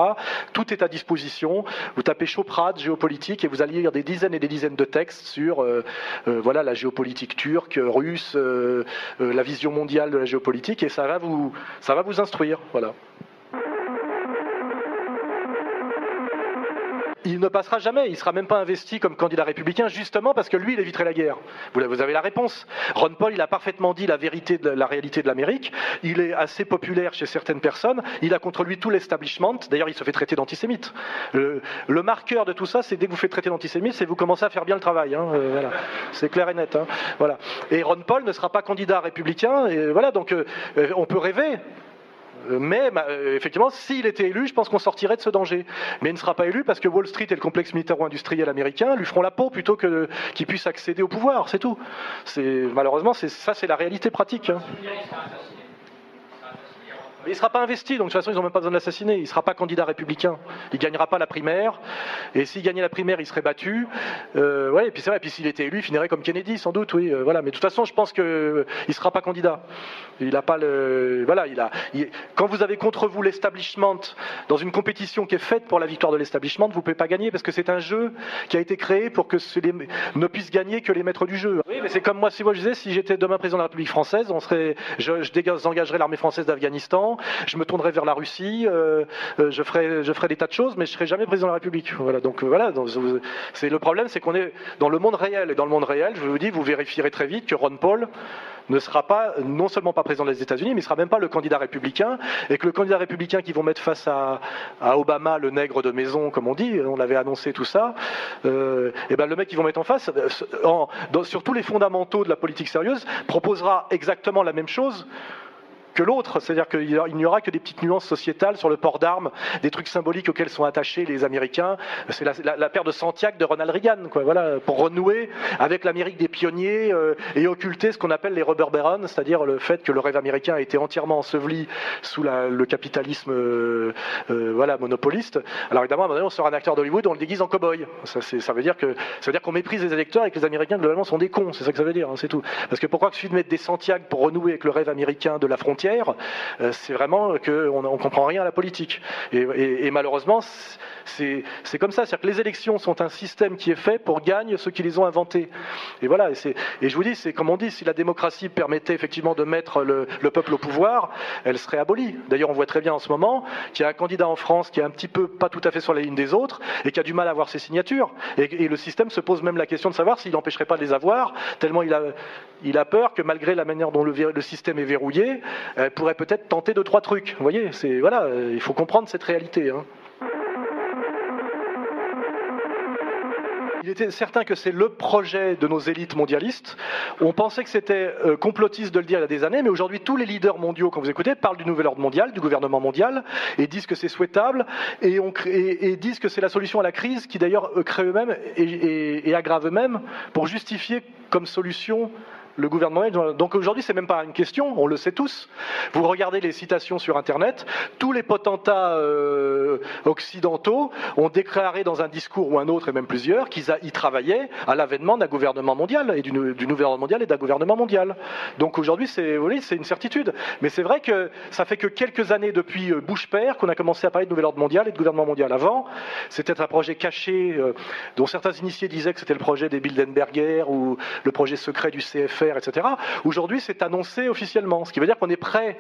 Tout est à disposition. Vous tapez Choprad, géopolitique, et vous allez lire des dizaines et des dizaines de textes sur euh, euh, voilà, la géopolitique turque, russe, la vision mondiale de la géopolitique, et ça va vous, ça va vous instruire. Voilà. Il ne passera jamais. Il ne sera même pas investi comme candidat républicain, justement parce que lui, il éviterait la guerre. Vous avez la réponse. Ron Paul, il a parfaitement dit la vérité de la réalité de l'Amérique. Il est assez populaire chez certaines personnes. Il a contre lui tout l'establishment. D'ailleurs, il se fait traiter d'antisémite. Le, marqueur de tout ça, c'est dès que vous faites traiter d'antisémite, c'est vous commencez à faire bien le travail. Hein. Euh, voilà. C'est clair et net. Hein. Voilà. Et Ron Paul ne sera pas candidat républicain. Et voilà. Donc, euh, on peut rêver. Euh, mais euh, effectivement, s'il était élu, je pense qu'on sortirait de ce danger. Mais il ne sera pas élu parce que Wall Street et le complexe militaro-industriel américain lui feront la peau plutôt que qu'il puisse accéder au pouvoir. C'est tout. Malheureusement, ça, c'est la réalité pratique. Hein il ne sera pas investi, donc de toute façon, ils n'ont même pas besoin de l'assassiner. Il ne sera pas candidat républicain. Il ne gagnera pas la primaire. Et s'il gagnait la primaire, il serait battu. Euh, et puis c'est vrai, et puis s'il était élu, il finirait comme Kennedy, sans doute, oui. Euh, voilà. Mais de toute façon, je pense qu'il ne sera pas candidat. Il n'a pas le. Voilà, il a. Quand vous avez contre vous l'establishment dans une compétition qui est faite pour la victoire de l'establishment, vous ne pouvez pas gagner parce que c'est un jeu qui a été créé pour que ne puissent gagner que les maîtres du jeu. Oui, mais c'est comme moi, si moi je disais, si j'étais demain président de la République française, on serait, je, je l'armée française d'Afghanistan, je me tournerai vers la Russie, euh, euh, je ferai, des tas de choses, mais je serai jamais président de la République. Voilà. Donc voilà. C'est le problème, c'est qu'on est dans le monde réel et dans le monde réel, je vous dis, vous vérifierez très vite que Ron Paul ne sera pas, non seulement pas président des États-Unis, mais il sera même pas le candidat républicain, et que le candidat républicain qui vont mettre face à, Obama, le nègre de maison, comme on dit, on l'avait annoncé tout ça, euh, et ben le mec qu'ils vont mettre en face, euh, sur tous les fondamentaux de la politique sérieuse, proposera exactement la même chose que l'autre. C'est-à-dire qu'il n'y aura que des petites nuances sociétales sur le port d'armes, des trucs symboliques auxquels sont attachés les Américains. C'est la, paire de Santiago de Ronald Reagan, quoi, voilà, pour renouer avec l'Amérique des pionniers euh, et occulter ce qu'on appelle les rubber barons, c'est-à-dire le fait que le rêve américain a été entièrement enseveli sous le capitalisme euh, euh, voilà, monopoliste. Alors évidemment, à un moment donné, on sera un acteur d'Hollywood, on le déguise en cow-boy. Ça, veut dire que ça qu'on méprise les électeurs et que les Américains globalement sont des cons. C'est ça que ça veut dire, hein, c'est tout. Parce que pourquoi que suffit de mettre des Santiago pour renouer avec le rêve américain de la frontière euh, c'est vraiment qu'on ne comprend rien à la politique. Et, malheureusement, c'est comme ça. C'est-à-dire que les élections sont un système qui est fait pour gagner ceux qui les ont inventés. Et voilà. Et, je vous dis, c'est comme on dit, si la démocratie permettait effectivement de mettre le, peuple au pouvoir, elle serait abolie. D'ailleurs, on voit très bien en ce moment qu'il y a un candidat en France qui est un petit peu pas tout à fait sur la ligne des autres et qui a du mal à avoir ses signatures. Et, le système se pose même la question de savoir s'il n'empêcherait pas de les avoir, tellement il a, peur que malgré la manière dont le système est verrouillé, elle pourrait peut-être tenter deux, trois trucs. Vous voyez, c'est, voilà, il faut comprendre cette réalité. Hein. Il était certain que c'est le projet de nos élites mondialistes. On pensait que c'était euh, complotiste de le dire il y a des années, mais aujourd'hui, tous les leaders mondiaux, quand vous écoutez, parlent du nouvel ordre mondial, du gouvernement mondial, et disent que c'est souhaitable, et, disent que c'est la solution à la crise, qui d'ailleurs crée eux-mêmes et, et aggrave eux-mêmes, pour justifier comme solution Donc aujourd'hui, c'est même pas une question, on le sait tous. Vous regardez les citations sur Internet, tous les potentats euh, occidentaux ont déclaré dans un discours ou un autre, et même plusieurs, qu'ils y travaillaient à l'avènement d'un gouvernement mondial, et du, du gouvernement mondial et d'un gouvernement mondial. Donc aujourd'hui, c'est une certitude. Mais c'est vrai que ça fait que quelques années depuis euh, Bush père qu'on a commencé à parler de nouvel ordre mondial et de gouvernement mondial. Avant, c'était un projet caché euh, dont certains initiés disaient que c'était le projet des Bilderberger ou le projet secret du CFR etc. Aujourd'hui, c'est annoncé officiellement, ce qui veut dire qu'on est prêt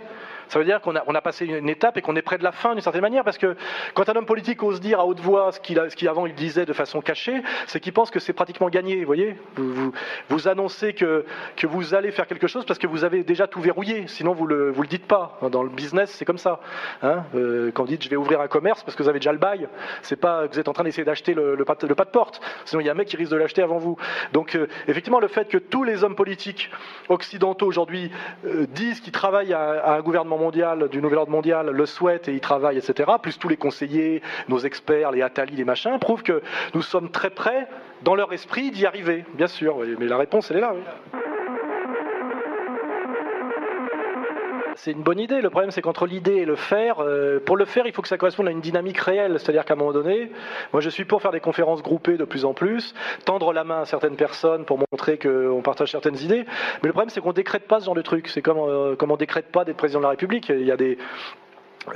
ça veut dire qu'on a, passé une étape et qu'on est près de la fin d'une certaine manière, parce que quand un homme politique ose dire à haute voix ce qu'il avant il disait de façon cachée, c'est qu'il pense que c'est pratiquement gagné. Vous voyez, vous, annoncez que, vous allez faire quelque chose parce que vous avez déjà tout verrouillé, sinon vous le, le dites pas. Dans le business, c'est comme ça. Hein. Euh, quand vous dites je vais ouvrir un commerce parce que vous avez déjà le bail, c'est pas que vous êtes en train d'essayer d'acheter le, pas, de porte, sinon il y a un mec qui risque de l'acheter avant vous. Donc euh, effectivement, le fait que tous les hommes politiques occidentaux aujourd'hui euh, disent qu'ils travaillent à un gouvernement mondial, du nouvel ordre mondial le souhaite et y travaille, etc., plus tous les conseillers, nos experts, les Atali, les machins, prouvent que nous sommes très près, dans leur esprit, d'y arriver, bien sûr. Mais la réponse, elle est là. C'est une bonne idée. Le problème, c'est qu'entre l'idée et le faire, euh, pour le faire, il faut que ça corresponde à une dynamique réelle. C'est-à-dire qu'à un moment donné, moi, je suis pour faire des conférences groupées de plus en plus, tendre la main à certaines personnes pour montrer qu'on partage certaines idées. Mais le problème, c'est qu'on décrète pas ce genre de truc. C'est comme, euh, comme on décrète pas d'être président de la République. Il y a des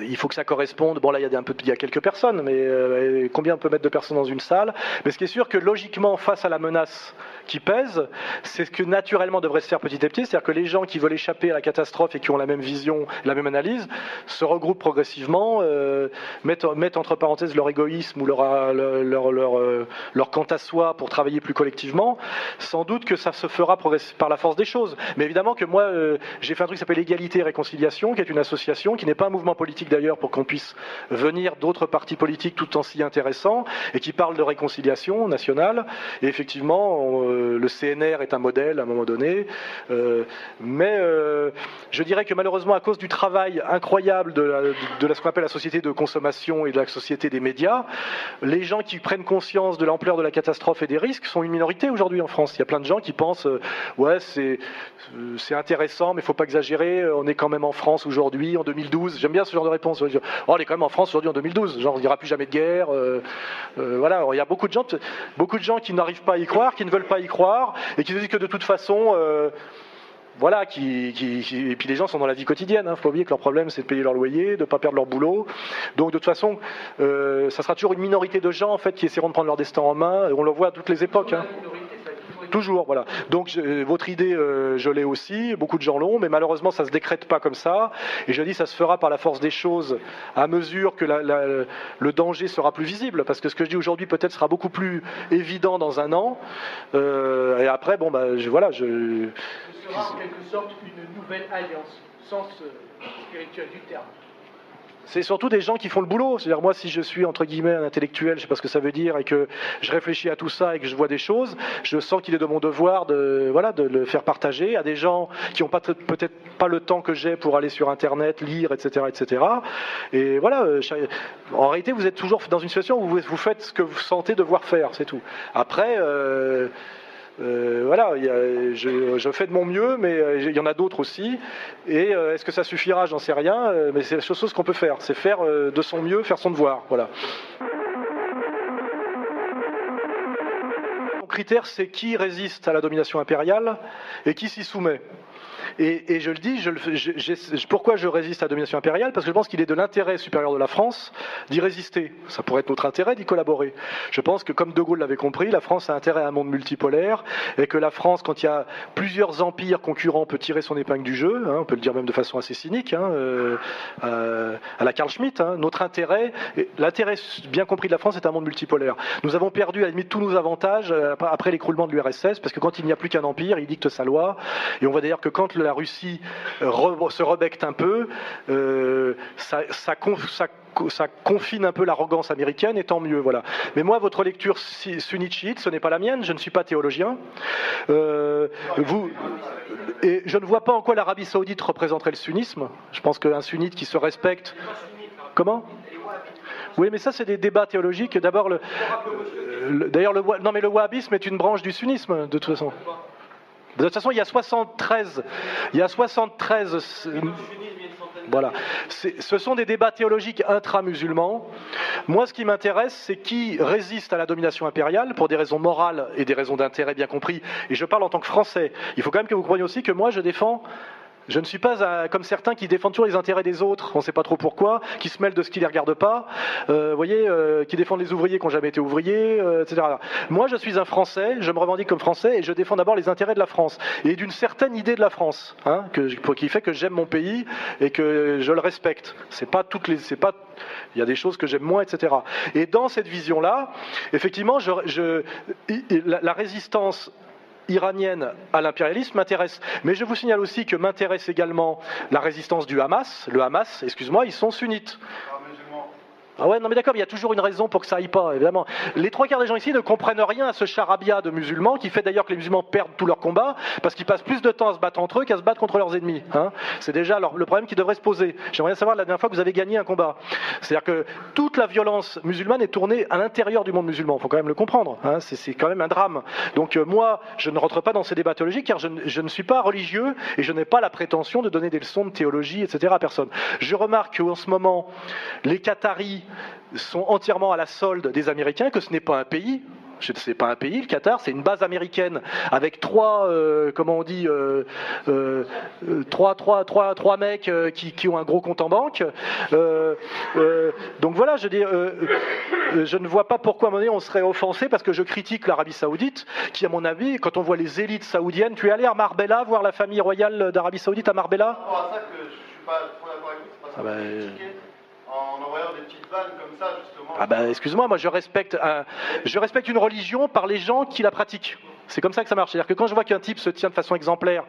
il faut que ça corresponde. Bon, là, il y a, un peu, il y a quelques personnes, mais euh, combien on peut mettre de personnes dans une salle? Mais ce qui est sûr que logiquement, face à la menace qui pèse, c'est ce que naturellement devrait se faire petit à petit, c'est-à-dire que les gens qui veulent échapper à la catastrophe et qui ont la même vision, la même analyse, se regroupent progressivement, euh, mettent, entre parenthèses leur égoïsme ou leur, leur, leur, euh, leur, quant à soi pour travailler plus collectivement. Sans doute que ça se fera par la force des choses. Mais évidemment que moi, euh, j'ai fait un truc qui s'appelle Égalité et Réconciliation, qui est une association, qui n'est pas un mouvement politique d'ailleurs, pour qu'on puisse venir d'autres partis politiques tout en s'y intéressant, et qui parle de réconciliation nationale. Et effectivement, euh, le CNR est un modèle à un moment donné. Euh, mais euh, je dirais que malheureusement, à cause du travail incroyable de, la, ce qu'on appelle la société de consommation et de la société des médias, les gens qui prennent conscience de l'ampleur de la catastrophe et des risques sont une minorité aujourd'hui en France. Il y a plein de gens qui pensent ouais, c'est, c'est intéressant, mais il ne faut pas exagérer. On est quand même en France aujourd'hui, en 2012. J'aime bien ce genre de réponse. Oh, on est quand même en France aujourd'hui en 2012. Genre, n'y aura plus jamais de guerre. voilà, il y a beaucoup de gens, beaucoup de gens qui n'arrivent pas à y croire, qui ne veulent pas y croire et qui se disent que de toute façon, euh, voilà, qui, et puis les gens sont dans la vie quotidienne. Il hein. faut oublier que leur problème c'est de payer leur loyer, de ne pas perdre leur boulot. Donc de toute façon, euh, ça sera toujours une minorité de gens en fait qui essaieront de prendre leur destin en main. On le voit à toutes les époques. Hein. Toujours, voilà. Donc votre idée, euh, je l'ai aussi, beaucoup de gens l'ont, mais malheureusement, ça ne se décrète pas comme ça. Et je dis, ça se fera par la force des choses à mesure que le danger sera plus visible. Parce que ce que je dis aujourd'hui, peut-être, sera beaucoup plus évident dans un an. Euh, et après, bon, bah, je, voilà. Je... Ce sera en quelque sorte une nouvelle alliance, sens spirituel du terme c'est surtout des gens qui font le boulot. C'est-à-dire moi, si je suis entre guillemets un intellectuel, je sais pas ce que ça veut dire, et que je réfléchis à tout ça et que je vois des choses, je sens qu'il est de mon devoir de voilà de le faire partager à des gens qui n'ont peut-être pas le temps que j'ai pour aller sur Internet, lire, etc., etc. Et voilà. Euh, en réalité, vous êtes toujours dans une situation où vous, faites ce que vous sentez devoir faire, c'est tout. Après. Euh, euh, voilà, je, fais de mon mieux, mais euh, il y en a d'autres aussi. Et euh, est-ce que ça suffira? J'en sais rien. mais c'est la chose qu'on peut faire, c'est faire de son mieux, faire son devoir. Voilà. Mon critère, c'est qui résiste à la domination impériale et qui s'y soumet? Et, je le dis, pourquoi je résiste à la domination impériale? Parce que je pense qu'il est de l'intérêt supérieur de la France d'y résister. Ça pourrait être notre intérêt d'y collaborer. Je pense que, comme De Gaulle l'avait compris, la France a intérêt à un monde multipolaire et que la France, quand il y a plusieurs empires concurrents, peut tirer son épingle du jeu. Hein, on peut le dire même de façon assez cynique, hein, euh, euh, à la Carl Schmitt. Hein. notre intérêt, l'intérêt bien compris de la France, est un monde multipolaire. Nous avons perdu à la limite tous nos avantages euh, après l'écroulement de l'URSS, parce que quand il n'y a plus qu'un empire, il dicte sa loi. Et on voit d'ailleurs que quand la Russie euh, se rebecte un peu, euh, ça, confine un peu l'arrogance américaine, et tant mieux. Voilà. Mais moi, votre lecture sunnite ce n'est pas la mienne, je ne suis pas théologien. Euh, vous, et je ne vois pas en quoi l'Arabie saoudite représenterait le sunnisme. Je pense qu'un sunnite qui se respecte... Comment? Oui, mais ça, c'est des débats théologiques. D'abord, le, d'ailleurs, le, non, mais le wahhabisme est une branche du sunnisme, de toute façon. De toute façon, il y a 73, il y a 73 voilà. Ce sont des débats théologiques intra-musulmans. Moi, ce qui m'intéresse, c'est qui résiste à la domination impériale pour des raisons morales et des raisons d'intérêt bien compris. Et je parle en tant que Français. Il faut quand même que vous croyiez aussi que moi, je défends je ne suis pas comme certains qui défendent toujours les intérêts des autres, on ne sait pas trop pourquoi, qui se mêlent de ce qui ne les regarde pas, euh, voyez, euh, qui défendent les ouvriers qui n'ont jamais été ouvriers, euh, etc. Moi, je suis un Français, je me revendique comme Français et je défends d'abord les intérêts de la France et d'une certaine idée de la France, hein, qui fait que j'aime mon pays et que je le respecte. C'est pas toutes les, c'est pas, il y a des choses que j'aime moins, etc. Et dans cette vision-là, effectivement, la résistance iranienne à l'impérialisme m'intéresse. Mais je vous signale aussi que m'intéresse également la résistance du Hamas. Le Hamas, excuse-moi, ils sont sunnites. Ah ouais, non mais d'accord, il y a toujours une raison pour que ça aille pas, évidemment. Les trois quarts des gens ici ne comprennent rien à ce charabia de musulmans qui fait d'ailleurs que les musulmans perdent tous leurs combats parce qu'ils passent plus de temps à se battre entre eux qu'à se battre contre leurs ennemis. Hein. C'est déjà le problème qui devrait se poser. J'aimerais savoir la dernière fois que vous avez gagné un combat. C'est-à-dire que toute la violence musulmane est tournée à l'intérieur du monde musulman. Il faut quand même le comprendre. Hein. C'est quand même un drame. Donc euh, moi, je ne rentre pas dans ces débats théologiques car je, je ne suis pas religieux et je n'ai pas la prétention de donner des leçons de théologie, etc. à personne. Je remarque qu'en ce moment, les Qataris sont entièrement à la solde des Américains, que ce n'est pas un pays, n'est pas un pays, le Qatar, c'est une base américaine avec trois, euh, comment on dit, euh, euh, trois, trois, trois, trois mecs qui, ont un gros compte en banque. donc voilà, je dis, je ne vois pas pourquoi à un moment donné on serait offensé parce que je critique l'Arabie Saoudite, qui à mon avis, quand on voit les élites saoudiennes, tu es allé à Marbella voir la famille royale d'Arabie Saoudite à Marbella? En envoyant des petites vannes comme ça, justement. Ah bah excuse-moi, moi je respecte, une religion par les gens qui la pratiquent. C'est comme ça que ça marche. C'est-à-dire que quand je vois qu'un type se tient de façon exemplaire,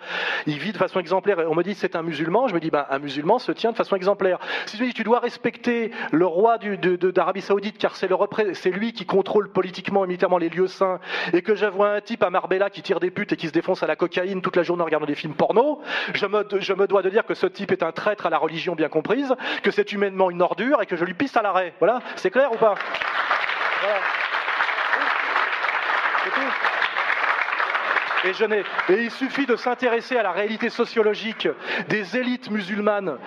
il vit de façon exemplaire, et on me dit c'est un musulman, je me dis ben, un musulman se tient de façon exemplaire. Si je me dis tu dois respecter le roi d'Arabie Saoudite car c'est lui qui contrôle politiquement et militairement les lieux saints, et que je vois un type à Marbella qui tire des putes et qui se défonce à la cocaïne toute la journée en regardant des films porno, je me, je me dois de dire que ce type est un traître à la religion bien comprise, que c'est humainement une ordure et que je lui pisse à Voilà, c'est clair ou pas? Et, il suffit de s'intéresser à la réalité sociologique des élites musulmanes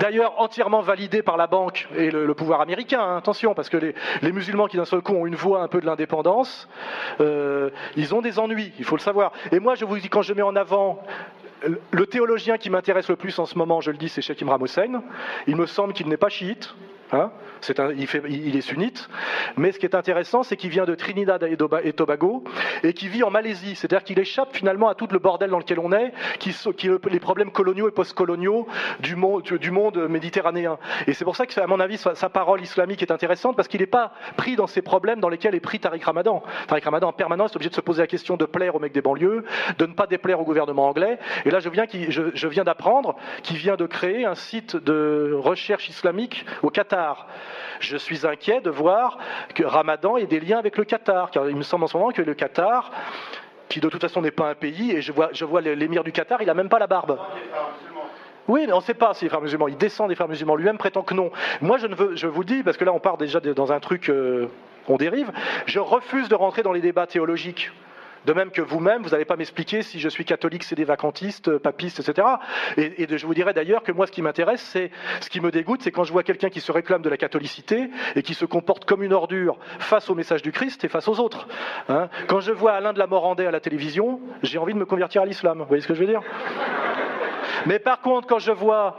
d'ailleurs entièrement validées par la banque et le, pouvoir américain, hein, attention, parce que les, musulmans qui d'un seul coup ont une voix un peu de l'indépendance, euh, ils ont des ennuis, il faut le savoir. Et moi, je vous dis, quand je mets en avant le théologien qui m'intéresse le plus en ce moment, je le dis, c'est Sheikh Imran Hussein, il me semble qu'il n'est pas chiite, Huh? Il, est sunnite. Mais ce qui est intéressant, c'est qu'il vient de Trinidad et Tobago et qui vit en Malaisie. C'est-à-dire qu'il échappe finalement à tout le bordel dans lequel on est, qui les problèmes coloniaux et postcoloniaux du monde, du monde méditerranéen. Et c'est pour ça que, à mon avis, sa, parole islamique est intéressante parce qu'il n'est pas pris dans ces problèmes dans lesquels est pris Tariq Ramadan. Tariq Ramadan, en permanence, est obligé de se poser la question de plaire aux mecs des banlieues, de ne pas déplaire au gouvernement anglais. Et là, je viens d'apprendre qu'il vient de créer un site de recherche islamique au Qatar. Je suis inquiet de voir que Ramadan ait des liens avec le Qatar, car il me semble en ce moment que le Qatar, qui de toute façon n'est pas un pays, et je vois, l'émir du Qatar, il n'a même pas la barbe. Oui, on ne sait pas s'il est frère musulman. Il descend des frères musulmans. Lui-même prétend que non. Moi, je, ne veux, je vous dis, parce que là, on part déjà dans un truc, euh, on dérive. Je refuse de rentrer dans les débats théologiques. De même que vous-même, vous n'allez pas m'expliquer si je suis catholique, c'est des vacantistes, euh, papistes, etc. Et, je vous dirais d'ailleurs que moi, ce qui m'intéresse, c'est ce qui me dégoûte, c'est quand je vois quelqu'un qui se réclame de la catholicité et qui se comporte comme une ordure face au message du Christ et face aux autres. Hein. quand je vois Alain de la Morandais à la télévision, j'ai envie de me convertir à l'islam. Vous voyez ce que je veux dire? Mais par contre, quand je vois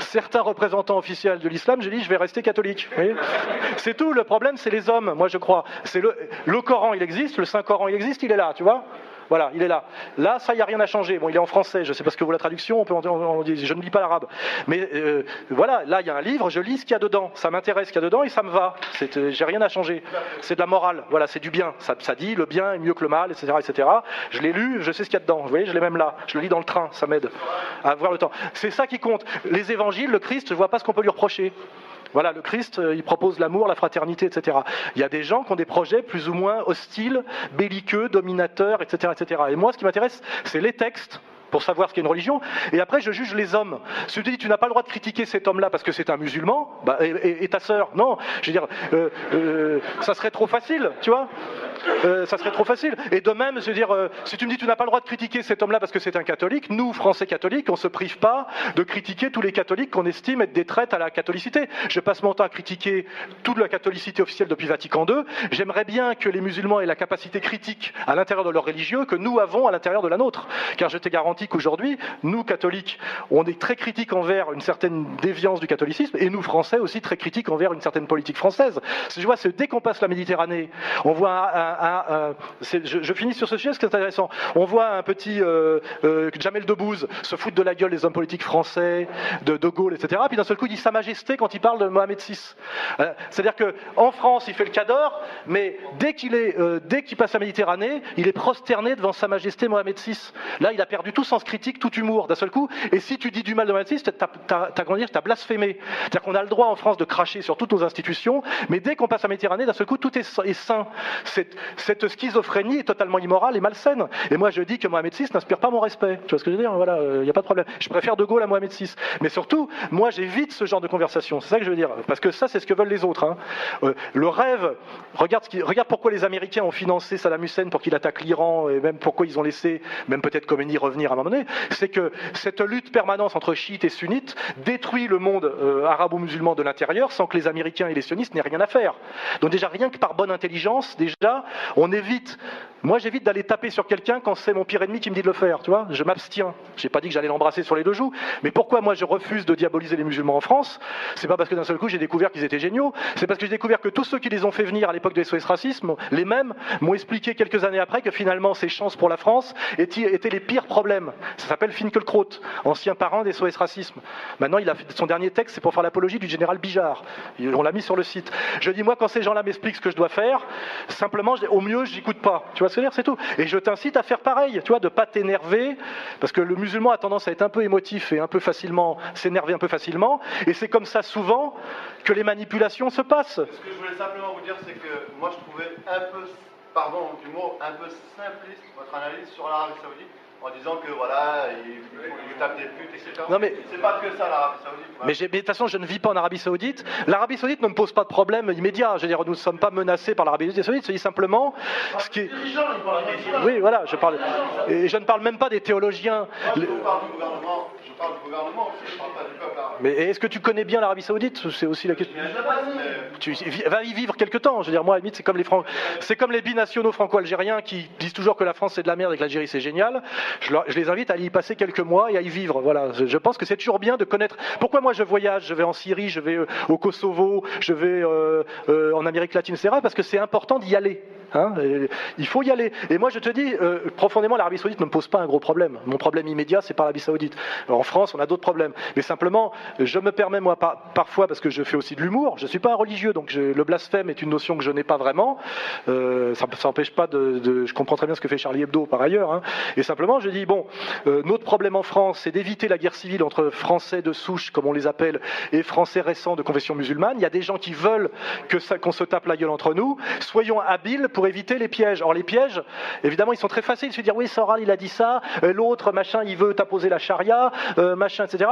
certains représentants officiels de l'islam, j'ai dit je vais rester catholique. C'est tout. Le problème, c'est les hommes, moi je crois. Le, le Coran, il existe, le Saint Coran, il existe, il est là, tu vois. Voilà, il est là. Là, ça, il n'y a rien à changer. Bon, il est en français, je sais pas ce que vaut la traduction, on peut en, je ne lis pas l'arabe. Mais euh, voilà, là, il y a un livre, je lis ce qu'il y a dedans. Ça m'intéresse ce qu'il y a dedans et ça me va. Euh, j'ai rien à changer. C'est de la morale, voilà, c'est du bien. Ça, ça, dit le bien est mieux que le mal, etc. etc. Je l'ai lu, je sais ce qu'il y a dedans. Vous voyez, je l'ai même là. Je le lis dans le train, ça m'aide à avoir le temps. C'est ça qui compte. Les évangiles, le Christ, je ne vois pas ce qu'on peut lui reprocher. Voilà, le Christ, euh, il propose l'amour, la fraternité, etc. Il y a des gens qui ont des projets plus ou moins hostiles, belliqueux, dominateurs, etc. etc. Et moi, ce qui m'intéresse, c'est les textes pour savoir ce qu'est une religion. Et après, je juge les hommes. Si tu dis, tu n'as pas le droit de critiquer cet homme-là parce que c'est un musulman, bah, et, ta sœur, non. Je veux dire, euh, euh, ça serait trop facile, tu vois. Euh, ça serait trop facile. Et de même, je veux dire, si tu me dis, tu n'as pas le droit de critiquer cet homme-là parce que c'est un catholique, nous, Français catholiques, on ne se prive pas de critiquer tous les catholiques qu'on estime être des traites à la catholicité. Je passe mon temps à critiquer toute la catholicité officielle depuis Vatican II. J'aimerais bien que les musulmans aient la capacité critique à l'intérieur de leur religieux que nous avons à l'intérieur de la nôtre. Car je t'ai garanti qu'aujourd'hui, nous, catholiques, on est très critiques envers une certaine déviance du catholicisme, et nous, Français, aussi très critiques envers une certaine politique française. Je vois, dès qu'on passe la Méditerranée, on voit un, je, finis sur ce sujet, ce qui est intéressant. On voit un petit euh, euh, Jamel Debbouze se foutre de la gueule des hommes politiques français, de De Gaulle, etc. Puis d'un seul coup, il dit Sa Majesté quand il parle de Mohamed VI. Euh, c'est-à-dire qu'en France, il fait le cador, mais dès qu'il est, qu'il passe la Méditerranée, il est prosterné devant Sa Majesté Mohamed VI. Là, il a perdu tout sens critique, tout humour d'un seul coup. Et si tu dis du mal de Mohamed VI, tu as, blasphémé. C'est-à-dire qu'on a le droit en France de cracher sur toutes nos institutions, mais dès qu'on passe à Méditerranée, d'un seul coup, tout est, sain. Cette, cette, schizophrénie est totalement immorale et malsaine. Et moi, je dis que Mohamed VI n'inspire pas mon respect. Tu vois ce que je veux dire? Voilà, il euh, n'y a pas de problème. Je préfère De Gaulle à Mohamed VI. Mais surtout, moi, j'évite ce genre de conversation. C'est ça que je veux dire. Parce que ça, c'est ce que veulent les autres. Hein. Euh, le rêve, regarde, pourquoi les Américains ont financé Saddam Hussein pour qu'il attaque l'Iran, et même pourquoi ils ont laissé, même peut-être Khomeini revenir à un moment donné c'est que cette lutte permanente entre chiites et sunnites détruit le monde euh, arabo-musulman de l'intérieur sans que les Américains et les sionistes n'aient rien à faire. Donc déjà, rien que par bonne intelligence, déjà, on évite moi, j'évite d'aller taper sur quelqu'un quand c'est mon pire ennemi qui me dit de le faire, tu vois. Je m'abstiens. J'ai pas dit que j'allais l'embrasser sur les deux joues. Mais pourquoi moi je refuse de diaboliser les musulmans en France? C'est pas parce que d'un seul coup j'ai découvert qu'ils étaient géniaux. C'est parce que j'ai découvert que tous ceux qui les ont fait venir à l'époque de SOS Racisme, les mêmes, m'ont expliqué quelques années après que finalement ces chances pour la France étaient, les pires problèmes. Ça s'appelle Finkelkraut, ancien parent des SOS Racisme. Maintenant, il a fait son dernier texte, c'est pour faire l'apologie du général Bijard. On l'a mis sur le site. Je dis moi quand ces gens-là m'expliquent ce que je dois faire, simplement, au mieux, j'écoute pas. Tu vois c'est tout. Et je t'incite à faire pareil, tu vois, de pas t'énerver, parce que le musulman a tendance à être un peu émotif et un peu facilement, s'énerver un peu facilement, et c'est comme ça souvent que les manipulations se passent. Ce que je voulais simplement vous dire, c'est que moi je trouvais un peu, un peu simpliste votre analyse sur l'Arabie Saoudite en disant que voilà, il, tape des putes, etc. Non mais c'est pas que ça l'Arabie Saoudite. Mais, de toute façon, je ne vis pas en Arabie Saoudite. L'Arabie Saoudite ne me pose pas de problème immédiat. Je veux dire, nous ne sommes pas menacés par l'Arabie Saoudite. Je dis simplement ce qui est. Oui, voilà, je parle. Et je ne parle même pas des théologiens. Parle du gouvernement. Je parle du gouvernement. Je parle pas du peuple arabe. Mais est-ce que tu connais bien l'Arabie Saoudite C'est aussi la question. Tu vas y vivre quelque temps. Je veux dire, moi, à la limite, c'est comme les c'est comme les binationaux franco-algériens qui disent toujours que la France c'est de la merde et que l'Algérie c'est génial. Je, les invite à y passer quelques mois et à y vivre. Voilà. Je pense que c'est toujours bien de connaître. Pourquoi moi je voyage Je vais en Syrie, je vais euh, au Kosovo, je vais euh, euh, en Amérique latine, etc. Parce que c'est important d'y aller. Hein, il faut y aller. Et moi, je te dis, euh, profondément, l'Arabie Saoudite ne me pose pas un gros problème. Mon problème immédiat, c'est pas l'Arabie Saoudite. en France, on a d'autres problèmes. Mais simplement, je me permets, moi, parfois, parce que je fais aussi de l'humour, je suis pas un religieux, donc le blasphème est une notion que je n'ai pas vraiment. Euh, ça n'empêche pas de, Je comprends très bien ce que fait Charlie Hebdo, par ailleurs. Hein. Et simplement, je dis, bon, euh, notre problème en France, c'est d'éviter la guerre civile entre Français de souche, comme on les appelle, et Français récents de confession musulmane. Il y a des gens qui veulent que qu'on se tape la gueule entre nous. Soyons habiles pour éviter les pièges. Or, les pièges, évidemment, ils sont très faciles. Se dire, oui, Soral, il a dit ça, euh, l'autre, machin, il veut t'apposer la charia, machin, etc.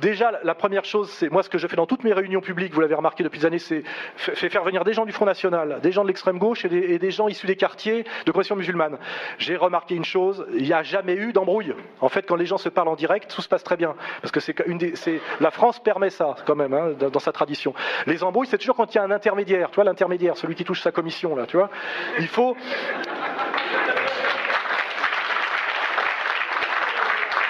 Déjà, la première chose, c'est moi ce que je fais dans toutes mes réunions publiques, vous l'avez remarqué depuis des années, c'est faire venir des gens du Front National, des gens de l'extrême gauche et des, gens issus des quartiers de confession musulmane. J'ai remarqué une chose, il n'y a jamais eu d'embrouille. En fait, quand les gens se parlent en direct, tout se passe très bien, parce que c'est la France permet ça quand même hein, dans, sa tradition. Les embrouilles, c'est toujours quand il y a un intermédiaire, tu vois, l'intermédiaire, celui qui touche sa commission là, tu vois. Il faut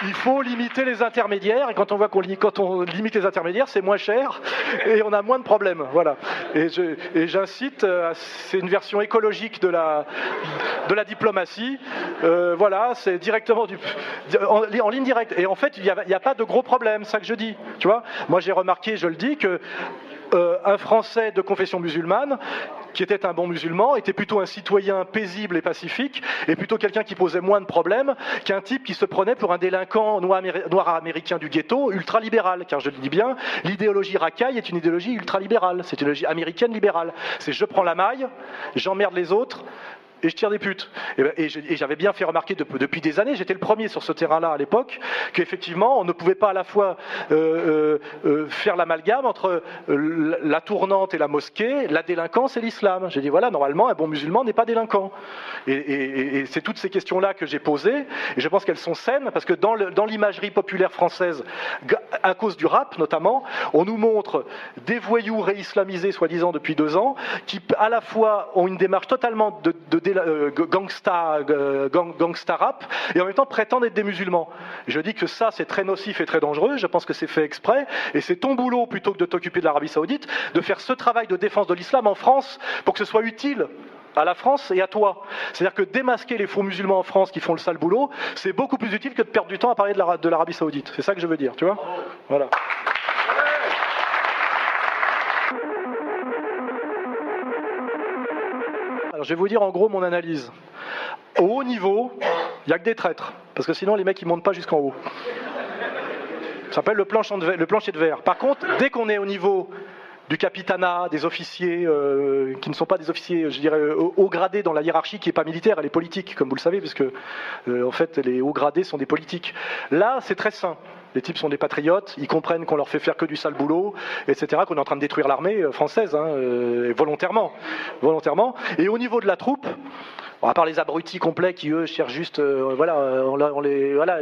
il faut limiter les intermédiaires. Et quand on voit qu'on limite les intermédiaires, c'est moins cher et on a moins de problèmes. Voilà. Et, j'incite, euh, c'est une version écologique de la, de la diplomatie. Euh, voilà, c'est directement du, en, ligne directe. Et en fait, il n'y a, a, pas de gros problèmes, ça que je dis. Tu vois? Moi, j'ai remarqué, je le dis, que euh, un Français de confession musulmane, qui était un bon musulman, était plutôt un citoyen paisible et pacifique, et plutôt quelqu'un qui posait moins de problèmes qu'un type qui se prenait pour un délinquant noir, américain du ghetto, ultralibéral. Car je le dis bien, l'idéologie racaille est une idéologie ultralibérale, c'est une idéologie américaine libérale. C'est je prends la maille, j'emmerde les autres, et je tire des putes. Et, ben, j'avais bien fait remarquer depuis des années, j'étais le premier sur ce terrain-là à l'époque, qu'effectivement, on ne pouvait pas à la fois euh, euh, euh, faire l'amalgame entre la tournante et la mosquée, la délinquance et l'islam. J'ai dit, voilà, normalement, un bon musulman n'est pas délinquant. Et, c'est toutes ces questions-là que j'ai posées, et je pense qu'elles sont saines, parce que dans l'imagerie populaire française, à cause du rap notamment, on nous montre des voyous réislamisés, soi-disant, depuis deux ans, qui à la fois ont une démarche totalement de, de euh, gangsta, rap, et en même temps prétendent être des musulmans. Je dis que ça, c'est très nocif et très dangereux. Je pense que c'est fait exprès, et c'est ton boulot, plutôt que de t'occuper de l'Arabie Saoudite, de faire ce travail de défense de l'islam en France pour que ce soit utile à la France et à toi. C'est-à-dire que démasquer les faux musulmans en France qui font le sale boulot, c'est beaucoup plus utile que de perdre du temps à parler de l'Arabie Saoudite. C'est ça que je veux dire, tu vois? Voilà. Alors, je vais vous dire en gros mon analyse. Au haut niveau, il n'y a que des traîtres, parce que sinon les mecs ils montent pas jusqu'en haut. Ça s'appelle le, plancher de verre. Par contre, dès qu'on est au niveau du capitanat, des officiers euh, qui ne sont pas des officiers, je dirais, haut gradés dans la hiérarchie qui n'est pas militaire, elle est politique, comme vous le savez, puisque euh, en fait les hauts gradés sont des politiques. Là, c'est très sain. Les types sont des patriotes, ils comprennent qu'on leur fait faire que du sale boulot, etc., qu'on est en train de détruire l'armée euh, française, hein, euh, volontairement, volontairement. Et au niveau de la troupe, à part les abrutis complets qui eux cherchent juste, euh, voilà, on, les, voilà,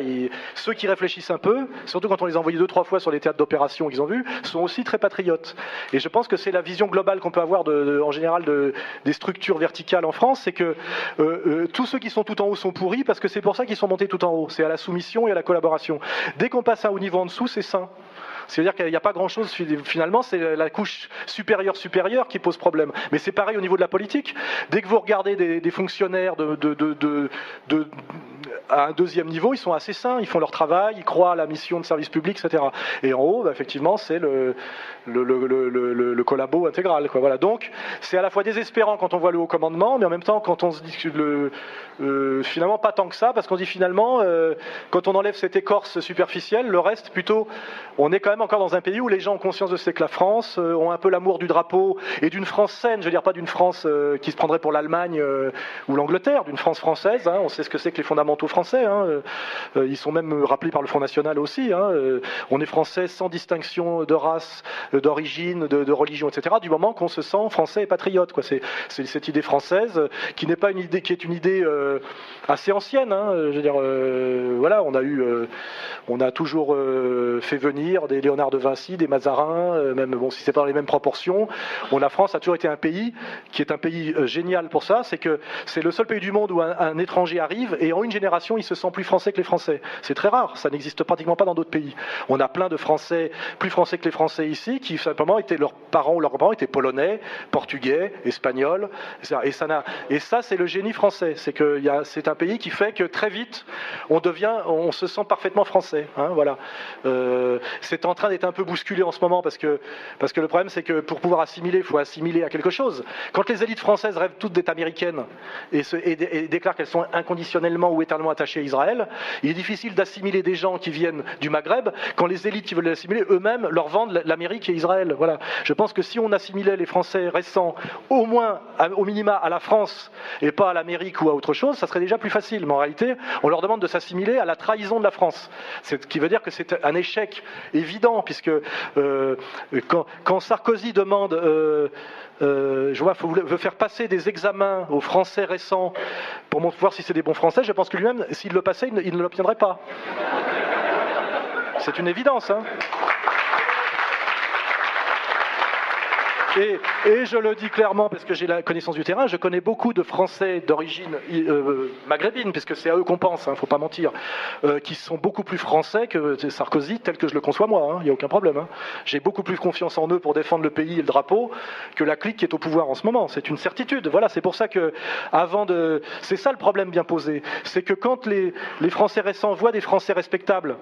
ceux qui réfléchissent un peu, surtout quand on les a envoyés deux trois fois sur les théâtres d'opération qu'ils ont vus, sont aussi très patriotes. Et je pense que c'est la vision globale qu'on peut avoir en général de, des structures verticales en France, c'est que tous ceux qui sont tout en haut sont pourris parce que c'est pour ça qu'ils sont montés tout en haut. C'est à la soumission et à la collaboration. Dès qu'on passe un haut niveau en dessous, c'est sain. C'est-à-dire qu'il n'y a pas grand-chose, finalement, c'est la couche supérieure supérieure qui pose problème. Mais c'est pareil au niveau de la politique. Dès que vous regardez des, fonctionnaires à un deuxième niveau, ils sont assez sains, ils font leur travail, ils croient à la mission de service public, etc. Et en haut, bah, effectivement, c'est le, le, le, le, collabo intégral. Voilà. Donc, c'est à la fois désespérant quand on voit le haut commandement, mais en même temps, quand on se dit que le, euh, finalement, pas tant que ça, parce qu'on dit finalement, euh, quand on enlève cette écorce superficielle, le reste, plutôt, on est quand même encore dans un pays où les gens ont conscience de ce que la France, euh, ont un peu l'amour du drapeau et d'une France saine, je veux dire pas d'une France qui se prendrait pour l'Allemagne ou l'Angleterre, d'une France française. Hein. on sait ce que c'est que les fondamentaux français. Hein. ils sont même rappelés par le Front National aussi. Hein. on est français sans distinction de race, d'origine, de, religion, etc. Du moment qu'on se sent français et patriote. C'est, cette idée française qui n'est pas une idée, qui est une idée euh, assez ancienne. Je veux dire, euh, voilà, euh, on a toujours fait venir des, Léonard de Vinci, des Mazarins, même bon, si c'est pas dans les mêmes proportions. Bon, la France a toujours été un pays qui est un pays génial pour ça, c'est que c'est le seul pays du monde où un, étranger arrive et en une génération il se sent plus français que les Français. C'est très rare, ça n'existe pratiquement pas dans d'autres pays. On a plein de Français plus français que les Français ici qui simplement étaient leurs parents ou leurs parents étaient polonais, portugais, espagnols, et ça, et ça c'est le génie français, c'est que c'est un pays qui fait que très vite on devient, on se sent parfaitement français. Hein, voilà. Euh, c'est en train d'être un peu bousculé en ce moment parce que, parce que le problème c'est que pour pouvoir assimiler, il faut assimiler à quelque chose. Quand les élites françaises rêvent toutes d'être américaines et, et déclarent qu'elles sont inconditionnellement ou éternellement attachées à Israël, il est difficile d'assimiler des gens qui viennent du Maghreb quand les élites qui veulent l'assimiler eux-mêmes leur vendent l'Amérique et Israël. Voilà. Je pense que si on assimilait les Français récents au moins, au minima, à la France et pas à l'Amérique ou à autre chose, ça serait déjà plus facile. Mais en réalité, on leur demande de s'assimiler à la trahison de la France. Ce qui veut dire que c'est un échec évident, puisque euh, quand, Sarkozy demande, euh, euh, je vois, veut faire passer des examens aux Français récents pour voir si c'est des bons Français, je pense que lui-même, s'il le passait, il ne, l'obtiendrait pas. C'est une évidence. Hein Et, je le dis clairement parce que j'ai la connaissance du terrain, je connais beaucoup de Français d'origine euh, maghrébine, puisque c'est à eux qu'on pense, il hein, ne faut pas mentir, euh, qui sont beaucoup plus français que Sarkozy, tel que je le conçois moi, il hein, n'y a aucun problème. Hein. J'ai beaucoup plus confiance en eux pour défendre le pays et le drapeau que la clique qui est au pouvoir en ce moment. C'est une certitude. Voilà, c'est pour ça que, avant de. C'est ça le problème bien posé. C'est que quand les, Français récents voient des Français respectables,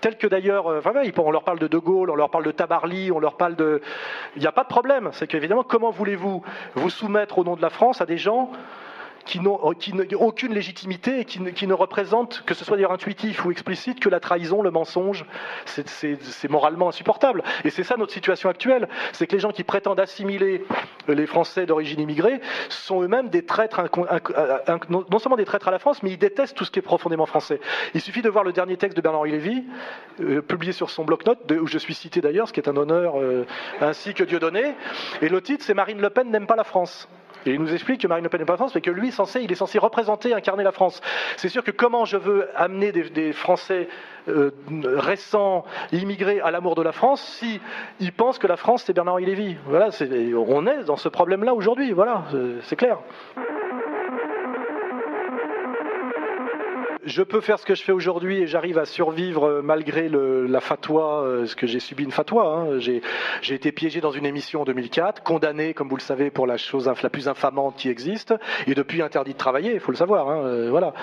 tel que d'ailleurs, euh, on leur parle de De Gaulle, on leur parle de Tabarly, on leur parle de. Il n'y a pas de problème. C'est qu'évidemment, comment voulez-vous vous soumettre au nom de la France à des gens qui n'ont aucune légitimité et qui ne, représentent, que ce soit d'ailleurs intuitif ou explicite, que la trahison, le mensonge. C'est moralement insupportable. Et c'est ça notre situation actuelle. C'est que les gens qui prétendent assimiler les Français d'origine immigrée sont eux-mêmes des traîtres, non seulement des traîtres à la France, mais ils détestent tout ce qui est profondément français. Il suffit de voir le dernier texte de Bernard-Henri Lévy, euh, publié sur son bloc-notes, où je suis cité d'ailleurs, ce qui est un honneur, euh, ainsi que Dieu donné. Et le titre, c'est Marine Le Pen n'aime pas la France. Et il nous explique que Marine Le Pen n'est pas France, mais que lui, censé, il est censé représenter, incarner la France. C'est sûr que comment je veux amener des, Français euh, récents, immigrés à l'amour de la France, si ils pensent que la France, c'est Bernard-Henri Lévy? Voilà, on est dans ce problème-là aujourd'hui, voilà, c'est clair. Je peux faire ce que je fais aujourd'hui et j'arrive à survivre euh, malgré la fatwa, euh, ce que j'ai subi une fatwa. Hein. J'ai été piégé dans une émission en 2004, condamné, comme vous le savez, pour la chose la plus infamante qui existe, et depuis interdit de travailler, il faut le savoir. Hein, euh, voilà.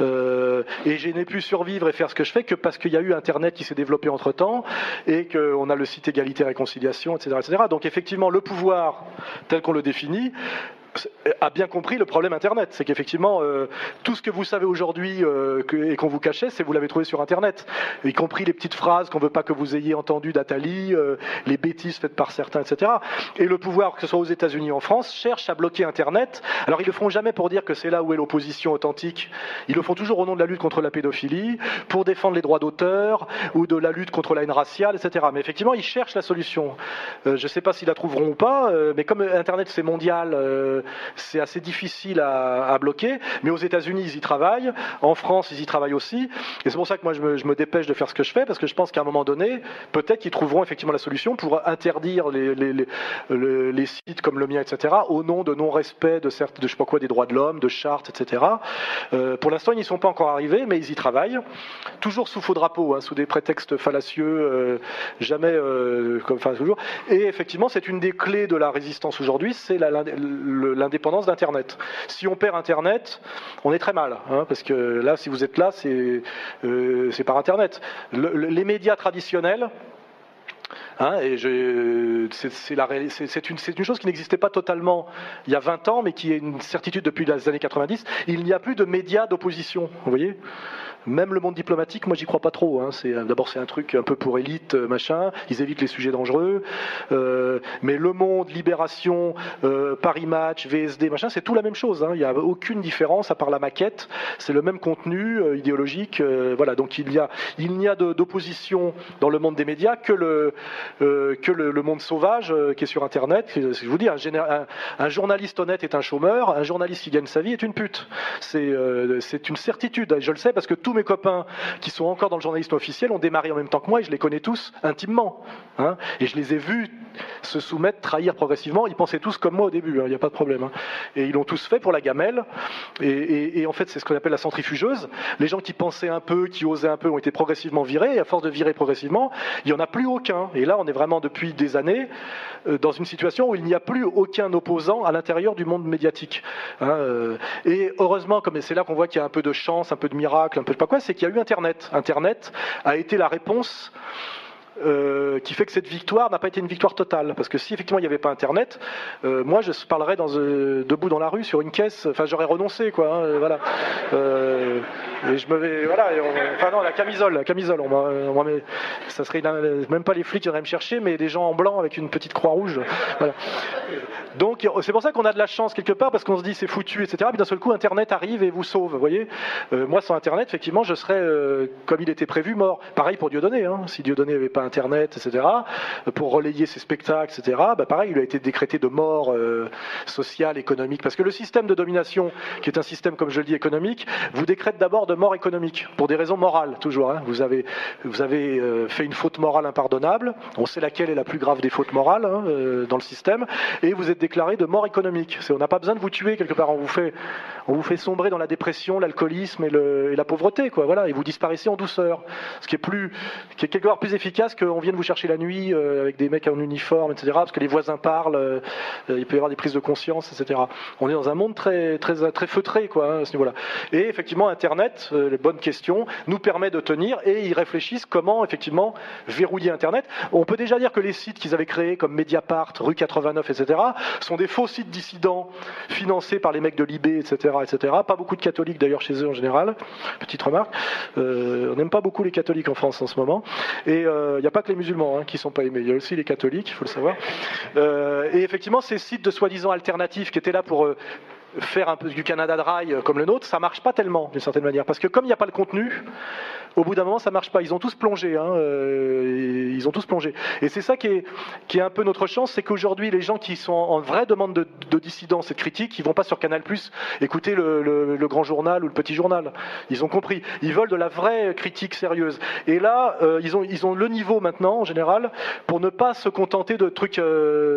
et je n'ai pu survivre et faire ce que je fais que parce qu'il y a eu Internet qui s'est développé entre temps et qu'on a le site égalité réconciliation, etc., etc. Donc effectivement, le pouvoir tel qu'on le définit a bien compris le problème Internet. C'est qu'effectivement, euh, tout ce que vous savez aujourd'hui euh, et qu'on vous cachait, c'est vous l'avez trouvé sur Internet, y compris les petites phrases qu'on ne veut pas que vous ayez entendues d'Atali, euh, les bêtises faites par certains, etc. Et le pouvoir, que ce soit aux États-Unis ou en France, cherche à bloquer Internet. Alors ils le feront jamais pour dire que c'est là où est l'opposition authentique. Ils le font toujours au nom de la lutte contre la pédophilie, pour défendre les droits d'auteur ou de la lutte contre la haine raciale, etc. Mais effectivement, ils cherchent la solution. je ne sais pas s'ils la trouveront ou pas, mais comme Internet c'est mondial c'est assez difficile à, bloquer. Mais aux États-Unis, ils y travaillent. En France, ils y travaillent aussi. Et c'est pour ça que moi, je me, dépêche de faire ce que je fais, parce que je pense qu'à un moment donné, peut-être qu'ils trouveront effectivement la solution pour interdire les, sites comme le mien, etc., au nom de non-respect de, certes, de sais pas quoi, des droits de l'homme, de chartes, etc. Euh, pour l'instant, ils n'y sont pas encore arrivés, mais ils y travaillent. Toujours sous faux drapeau, hein, sous des prétextes fallacieux, euh, jamais euh, comme, enfin, toujours. Et effectivement, c'est une des clés de la résistance aujourd'hui, c'est le l'indépendance d'Internet. Si on perd Internet, on est très mal, hein, parce que là, si vous êtes là, c'est euh, par Internet. les médias traditionnels, C'est une, chose qui n'existait pas totalement il y a 20 ans, mais qui est une certitude depuis les années 90. Il n'y a plus de médias d'opposition. Vous voyez? Même le monde diplomatique, moi j'y crois pas trop. Hein. D'abord c'est un truc un peu pour élite, euh, machin. Ils évitent les sujets dangereux. Euh, mais le monde, Libération, euh, Paris Match, VSD, machin, c'est tout la même chose. Hein. Il n'y a aucune différence à part la maquette. C'est le même contenu idéologique. voilà. Donc il n'y a d'opposition dans le monde des médias que le que le, monde sauvage qui est sur Internet. Je vous dis, un, journaliste honnête est un chômeur, un journaliste qui gagne sa vie est une pute. C'est une certitude. Je le sais parce que tous mes copains qui sont encore dans le journalisme officiel ont démarré en même temps que moi et je les connais tous intimement. Hein. et je les ai vus se soumettre, trahir progressivement. Ils pensaient tous comme moi au début, hein, il n'y a pas de problème. Hein. Et ils l'ont tous fait pour la gamelle. Et, en fait, c'est ce qu'on appelle la centrifugeuse. Les gens qui pensaient un peu, qui osaient un peu, ont été progressivement virés. Et à force de virer progressivement, il n'y en a plus aucun. Et là, on est vraiment depuis des années euh, dans une situation où il n'y a plus aucun opposant à l'intérieur du monde médiatique. Euh. et heureusement, comme c'est là qu'on voit qu'il y a un peu de chance, un peu de miracle, un peu de pas quoi, c'est qu'il y a eu Internet. Internet a été la réponse euh, qui fait que cette victoire n'a pas été une victoire totale. Parce que si effectivement il n'y avait pas Internet, euh, moi je parlerais euh, debout dans la rue sur une caisse, enfin j'aurais renoncé quoi. Hein, voilà. et je me vais, voilà. enfin non, la camisole, la camisole, on, ça serait même pas les flics qui viendraient me chercher, mais des gens en blanc avec une petite croix rouge. Voilà. Donc c'est pour ça qu'on a de la chance quelque part parce qu'on se dit c'est foutu, etc. Puis d'un seul coup Internet arrive et vous sauve. Voyez, moi sans Internet effectivement je serais comme il était prévu mort. Pareil pour Dieudonné. Hein. Si Dieudonné n'avait pas Internet, etc., pour relayer ses spectacles, etc., bah pareil, il a été décrété de mort euh, sociale, économique, parce que le système de domination, qui est un système, comme je le dis, économique, vous décrète d'abord de mort économique, pour des raisons morales, toujours. Hein. Vous avez, vous avez euh, fait une faute morale impardonnable, on sait laquelle est la plus grave des fautes morales hein, euh, dans le système, et vous êtes déclaré de mort économique. On n'a pas besoin de vous tuer quelque part, on vous fait, on vous fait sombrer dans la dépression, l'alcoolisme et, la pauvreté. Voilà, et vous disparaissez en douceur, ce qui est plus, qui est quelque part plus efficace qu'on vienne vous chercher la nuit euh, avec des mecs en uniforme, etc. Parce que les voisins parlent, euh, il peut y avoir des prises de conscience, etc. On est dans un monde très, très, très feutré, quoi, hein, à ce niveau-là. Et effectivement, Internet, euh, les bonnes questions, nous permet de tenir et ils réfléchissent comment, effectivement, verrouiller Internet. On peut déjà dire que les sites qu'ils avaient créés, comme Mediapart, Rue 89, etc., sont des faux sites dissidents financés par les mecs de Libé, etc., etc. Pas beaucoup de catholiques d'ailleurs chez eux en général. Petite remarque. on n'aime pas beaucoup les catholiques en France en ce moment. Et n'y a pas que les musulmans hein, qui ne sont pas aimés, il y a aussi les catholiques, il faut le savoir. Euh, et effectivement, ces sites de soi-disant alternatifs qui étaient là pour euh, faire un peu du Canada Dry euh, comme le nôtre, ça marche pas tellement d'une certaine manière, parce que comme il n'y a pas le contenu, au bout d'un moment, ça marche pas. Ils ont tous plongé. Hein, euh, ils ont tous plongé. Et c'est ça qui est, qui est un peu notre chance, c'est qu'aujourd'hui, les gens qui sont en vraie demande de, de dissidence et de critique, ils vont pas sur Canal écouter le, grand journal ou le petit journal. Ils ont compris. Ils veulent de la vraie critique sérieuse. Et là, euh, ils, ont, ils ont le niveau maintenant, en général, pour ne pas se contenter de trucs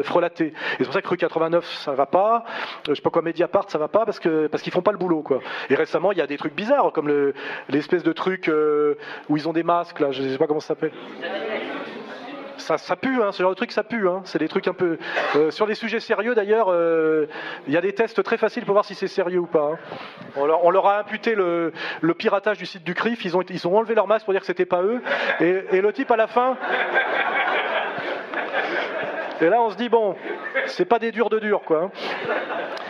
frelatés. Et c'est pour ça que Rue 89, ça va pas. je sais pas quoi, Mediapart, ça va pas parce que parce qu'ils font pas le boulot, quoi. Et récemment, il y a des trucs bizarres, comme l'espèce de truc où ils ont des masques, là, je sais pas comment ça s'appelle. Ça, ça, pue, hein, ce genre de truc, ça pue. Hein. C'est des trucs un peu. Euh, sur les sujets sérieux, d'ailleurs, euh, il y a des tests très faciles pour voir si c'est sérieux ou pas. Hein. On, leur, a imputé le, piratage du site du CRIF. Ils ont, ils ont enlevé leur masque pour dire que c'était pas eux. Et, et, le type, à la fin. Et là, on se dit, bon, c'est pas des durs de durs, quoi.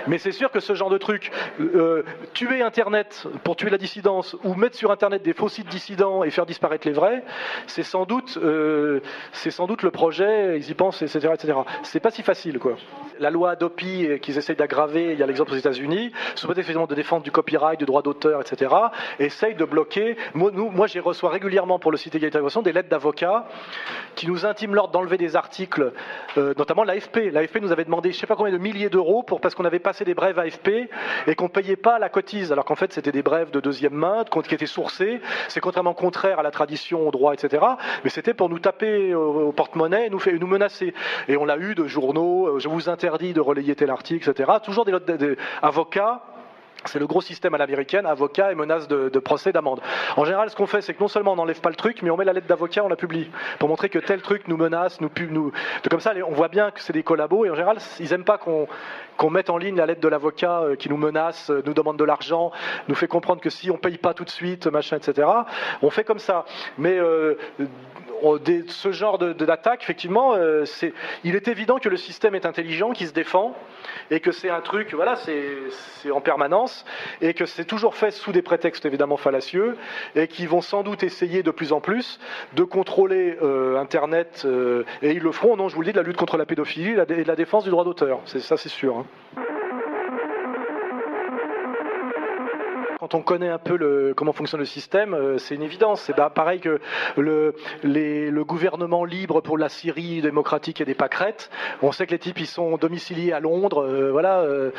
Mais c'est sûr que ce genre de truc, euh, tuer Internet pour tuer la dissidence ou mettre sur Internet des faux sites dissidents et faire disparaître les vrais, c'est sans doute, euh, c'est sans doute le projet. Ils y pensent, etc., etc. C'est pas si facile, quoi. La loi Adopi qu'ils essayent d'aggraver, il y a l'exemple aux États-Unis, sous prétexte de défendre du copyright, du droit d'auteur, etc., essaye de bloquer. Moi, nous, moi, reçois régulièrement pour le site Égalité des lettres d'avocats qui nous intiment l'ordre d'enlever des articles, euh, notamment l'AFP. L'AFP nous avait demandé, je sais pas combien de milliers d'euros parce qu'on avait pas des brèves AFP et qu'on ne payait pas la cotise, alors qu'en fait c'était des brèves de deuxième main qui étaient sourcées. C'est contrairement contraire à la tradition, au droit, etc. Mais c'était pour nous taper au, porte-monnaie et nous, nous menacer. Et on l'a eu de journaux, euh, je vous interdis de relayer tel article, etc. Toujours des, des avocats c'est le gros système à l'américaine, avocat et menace de, procès, d'amende. En général, ce qu'on fait, c'est que non seulement on n'enlève pas le truc, mais on met la lettre d'avocat, on la publie, pour montrer que tel truc nous menace, nous... nous comme ça, on voit bien que c'est des collabos, et en général, ils n'aiment pas qu'on mette en ligne la lettre de l'avocat euh, qui nous menace, euh, nous demande de l'argent, nous fait comprendre que si on ne paye pas tout de suite, machin, etc. On fait comme ça. Mais euh, ce genre d'attaque, effectivement, euh, il est évident que le système est intelligent, qui se défend, et que c'est un truc, voilà, c'est en permanence, et que c'est toujours fait sous des prétextes évidemment fallacieux, et qui vont sans doute essayer de plus en plus de contrôler euh, Internet, euh, et ils le feront, non, je vous le dis, de la lutte contre la pédophilie et de la défense du droit d'auteur. Ça, c'est sûr. Hein. Quand on connaît un peu comment fonctionne le système, euh, c'est une évidence. C'est pareil que le, gouvernement libre pour la Syrie démocratique et des pâquerettes. On sait que les types ils sont domiciliés à Londres. Euh, voilà, euh,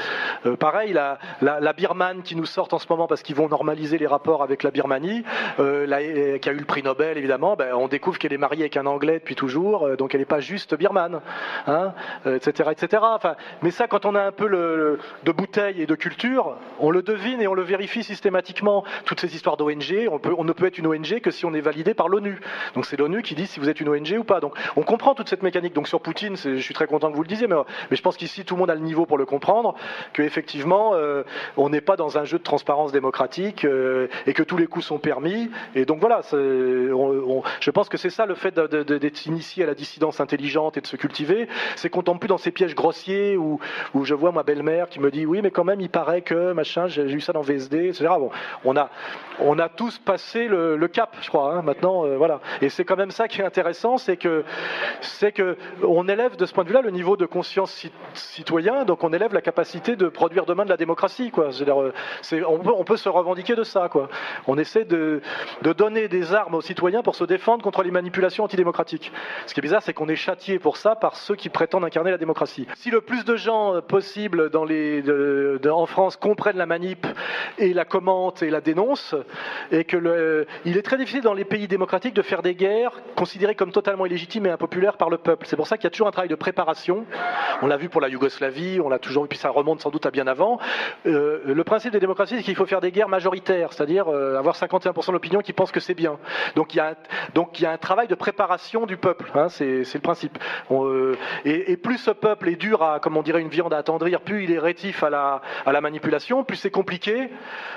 pareil, la, la, Birmane qui nous sort en ce moment parce qu'ils vont normaliser les rapports avec la Birmanie, qui a eu le prix Nobel évidemment. Ben, on découvre qu'elle est mariée avec un Anglais depuis toujours, donc elle n'est pas juste birmane, hein, etc., etc. Enfin, mais ça, quand on a un peu de bouteille et de culture, on le devine et on le vérifie systématiquement. Toutes ces histoires d'ONG, on, ne peut être une ONG que si on est validé par l'ONU. Donc c'est l'ONU qui dit si vous êtes une ONG ou pas. Donc on comprend toute cette mécanique. Donc sur Poutine, je suis très content que vous le disiez, mais, mais je pense qu'ici tout le monde a le niveau pour le comprendre, qu'effectivement euh, on n'est pas dans un jeu de transparence démocratique euh, et que tous les coups sont permis. Et donc voilà, je pense que c'est ça le fait d'être initié à la dissidence intelligente et de se cultiver, c'est qu'on tombe plus dans ces pièges grossiers où, où je vois ma belle-mère qui me dit oui mais quand même il paraît que machin, j'ai eu ça dans VSD, on a, on a tous passé le, cap, je crois. Hein, maintenant, euh, voilà. Et c'est quand même ça qui est intéressant, c'est que, c'est que on élève de ce point de vue-là le niveau de conscience citoyen, donc on élève la capacité de produire demain de la démocratie. Euh, on, peut, on peut se revendiquer de ça. On essaie de, donner des armes aux citoyens pour se défendre contre les manipulations antidémocratiques. Ce qui est bizarre, c'est qu'on est châtié pour ça par ceux qui prétendent incarner la démocratie. Si le plus de gens euh, possible en France comprennent la manip et la commente et la dénonce, et que le, il est très difficile dans les pays démocratiques de faire des guerres considérées comme totalement illégitimes et impopulaires par le peuple. C'est pour ça qu'il y a toujours un travail de préparation. On l'a vu pour la Yougoslavie, on l'a toujours vu, puis ça remonte sans doute à bien avant. Euh, le principe des démocraties, c'est qu'il faut faire des guerres majoritaires, c'est-à-dire euh, avoir 51% de l'opinion qui pense que c'est bien. Donc il, y a un, travail de préparation du peuple, hein, c'est le principe. Euh, et, plus ce peuple est dur à, comme on dirait, une viande à attendrir, plus il est rétif à la manipulation, plus c'est compliqué.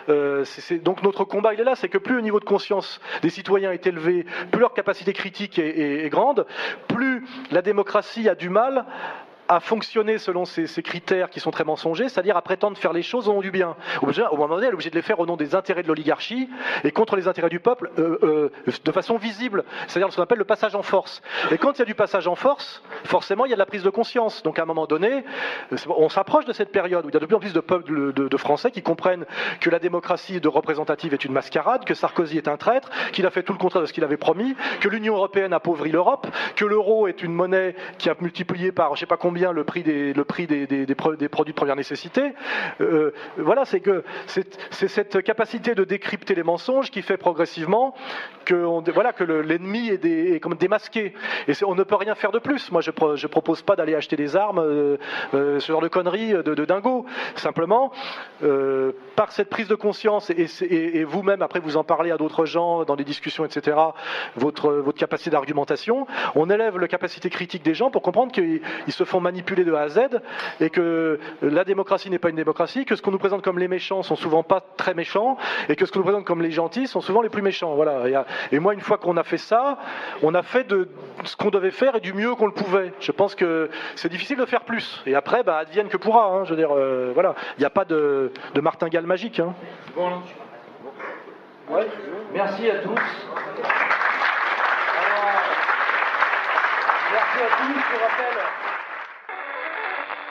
Euh, donc notre combat, il est là, c'est que plus le niveau de conscience des citoyens est élevé, plus leur capacité critique est grande, plus la démocratie a du mal à fonctionner selon ces, critères qui sont très mensongers, c'est-à-dire à prétendre faire les choses au nom du bien. Au moment donné, elle est obligée de les faire au nom des intérêts de l'oligarchie et contre les intérêts du peuple euh, euh, de façon visible, c'est-à-dire ce qu'on appelle le passage en force. Et quand il y a du passage en force, forcément, il y a de la prise de conscience. Donc à un moment donné, on s'approche de cette période où il y a de plus en plus de, peuples, de, Français qui comprennent que la démocratie de représentative est une mascarade, que Sarkozy est un traître, qu'il a fait tout le contraire de ce qu'il avait promis, que l'Union européenne appauvrit l'Europe, que l'euro est une monnaie qui a multiplié par je sais pas combien le prix des, produits de première nécessité. Euh, voilà, c'est que c'est cette capacité de décrypter les mensonges qui fait progressivement que, voilà, que l'ennemi est, comme démasqué. Et on ne peut rien faire de plus. Moi, je ne propose pas d'aller acheter des armes, euh, euh, ce genre de conneries de, dingo. Simplement, euh, par cette prise de conscience, et vous-même, après vous en parlez à d'autres gens dans des discussions, etc., votre, votre capacité d'argumentation, on élève la capacité critique des gens pour comprendre qu'ils se font manipuler de A à Z et que la démocratie n'est pas une démocratie, que ce qu'on nous présente comme les méchants sont souvent pas très méchants et que ce qu'on nous présente comme les gentils sont souvent les plus méchants. Voilà. Et moi, une fois qu'on a fait ça, on a fait de ce qu'on devait faire et du mieux qu'on le pouvait. Je pense que c'est difficile de faire plus. Et après, bah, advienne que pourra. Hein. Je veux dire, euh, voilà. Il n'y a pas de, martingale magique. Hein. Merci à tous. merci à tous. Je rappelle.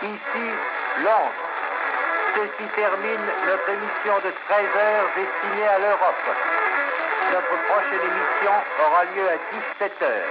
Ici, Londres. Ceci termine notre émission de 13 heures destinée à l'Europe. Notre prochaine émission aura lieu à 17 heures.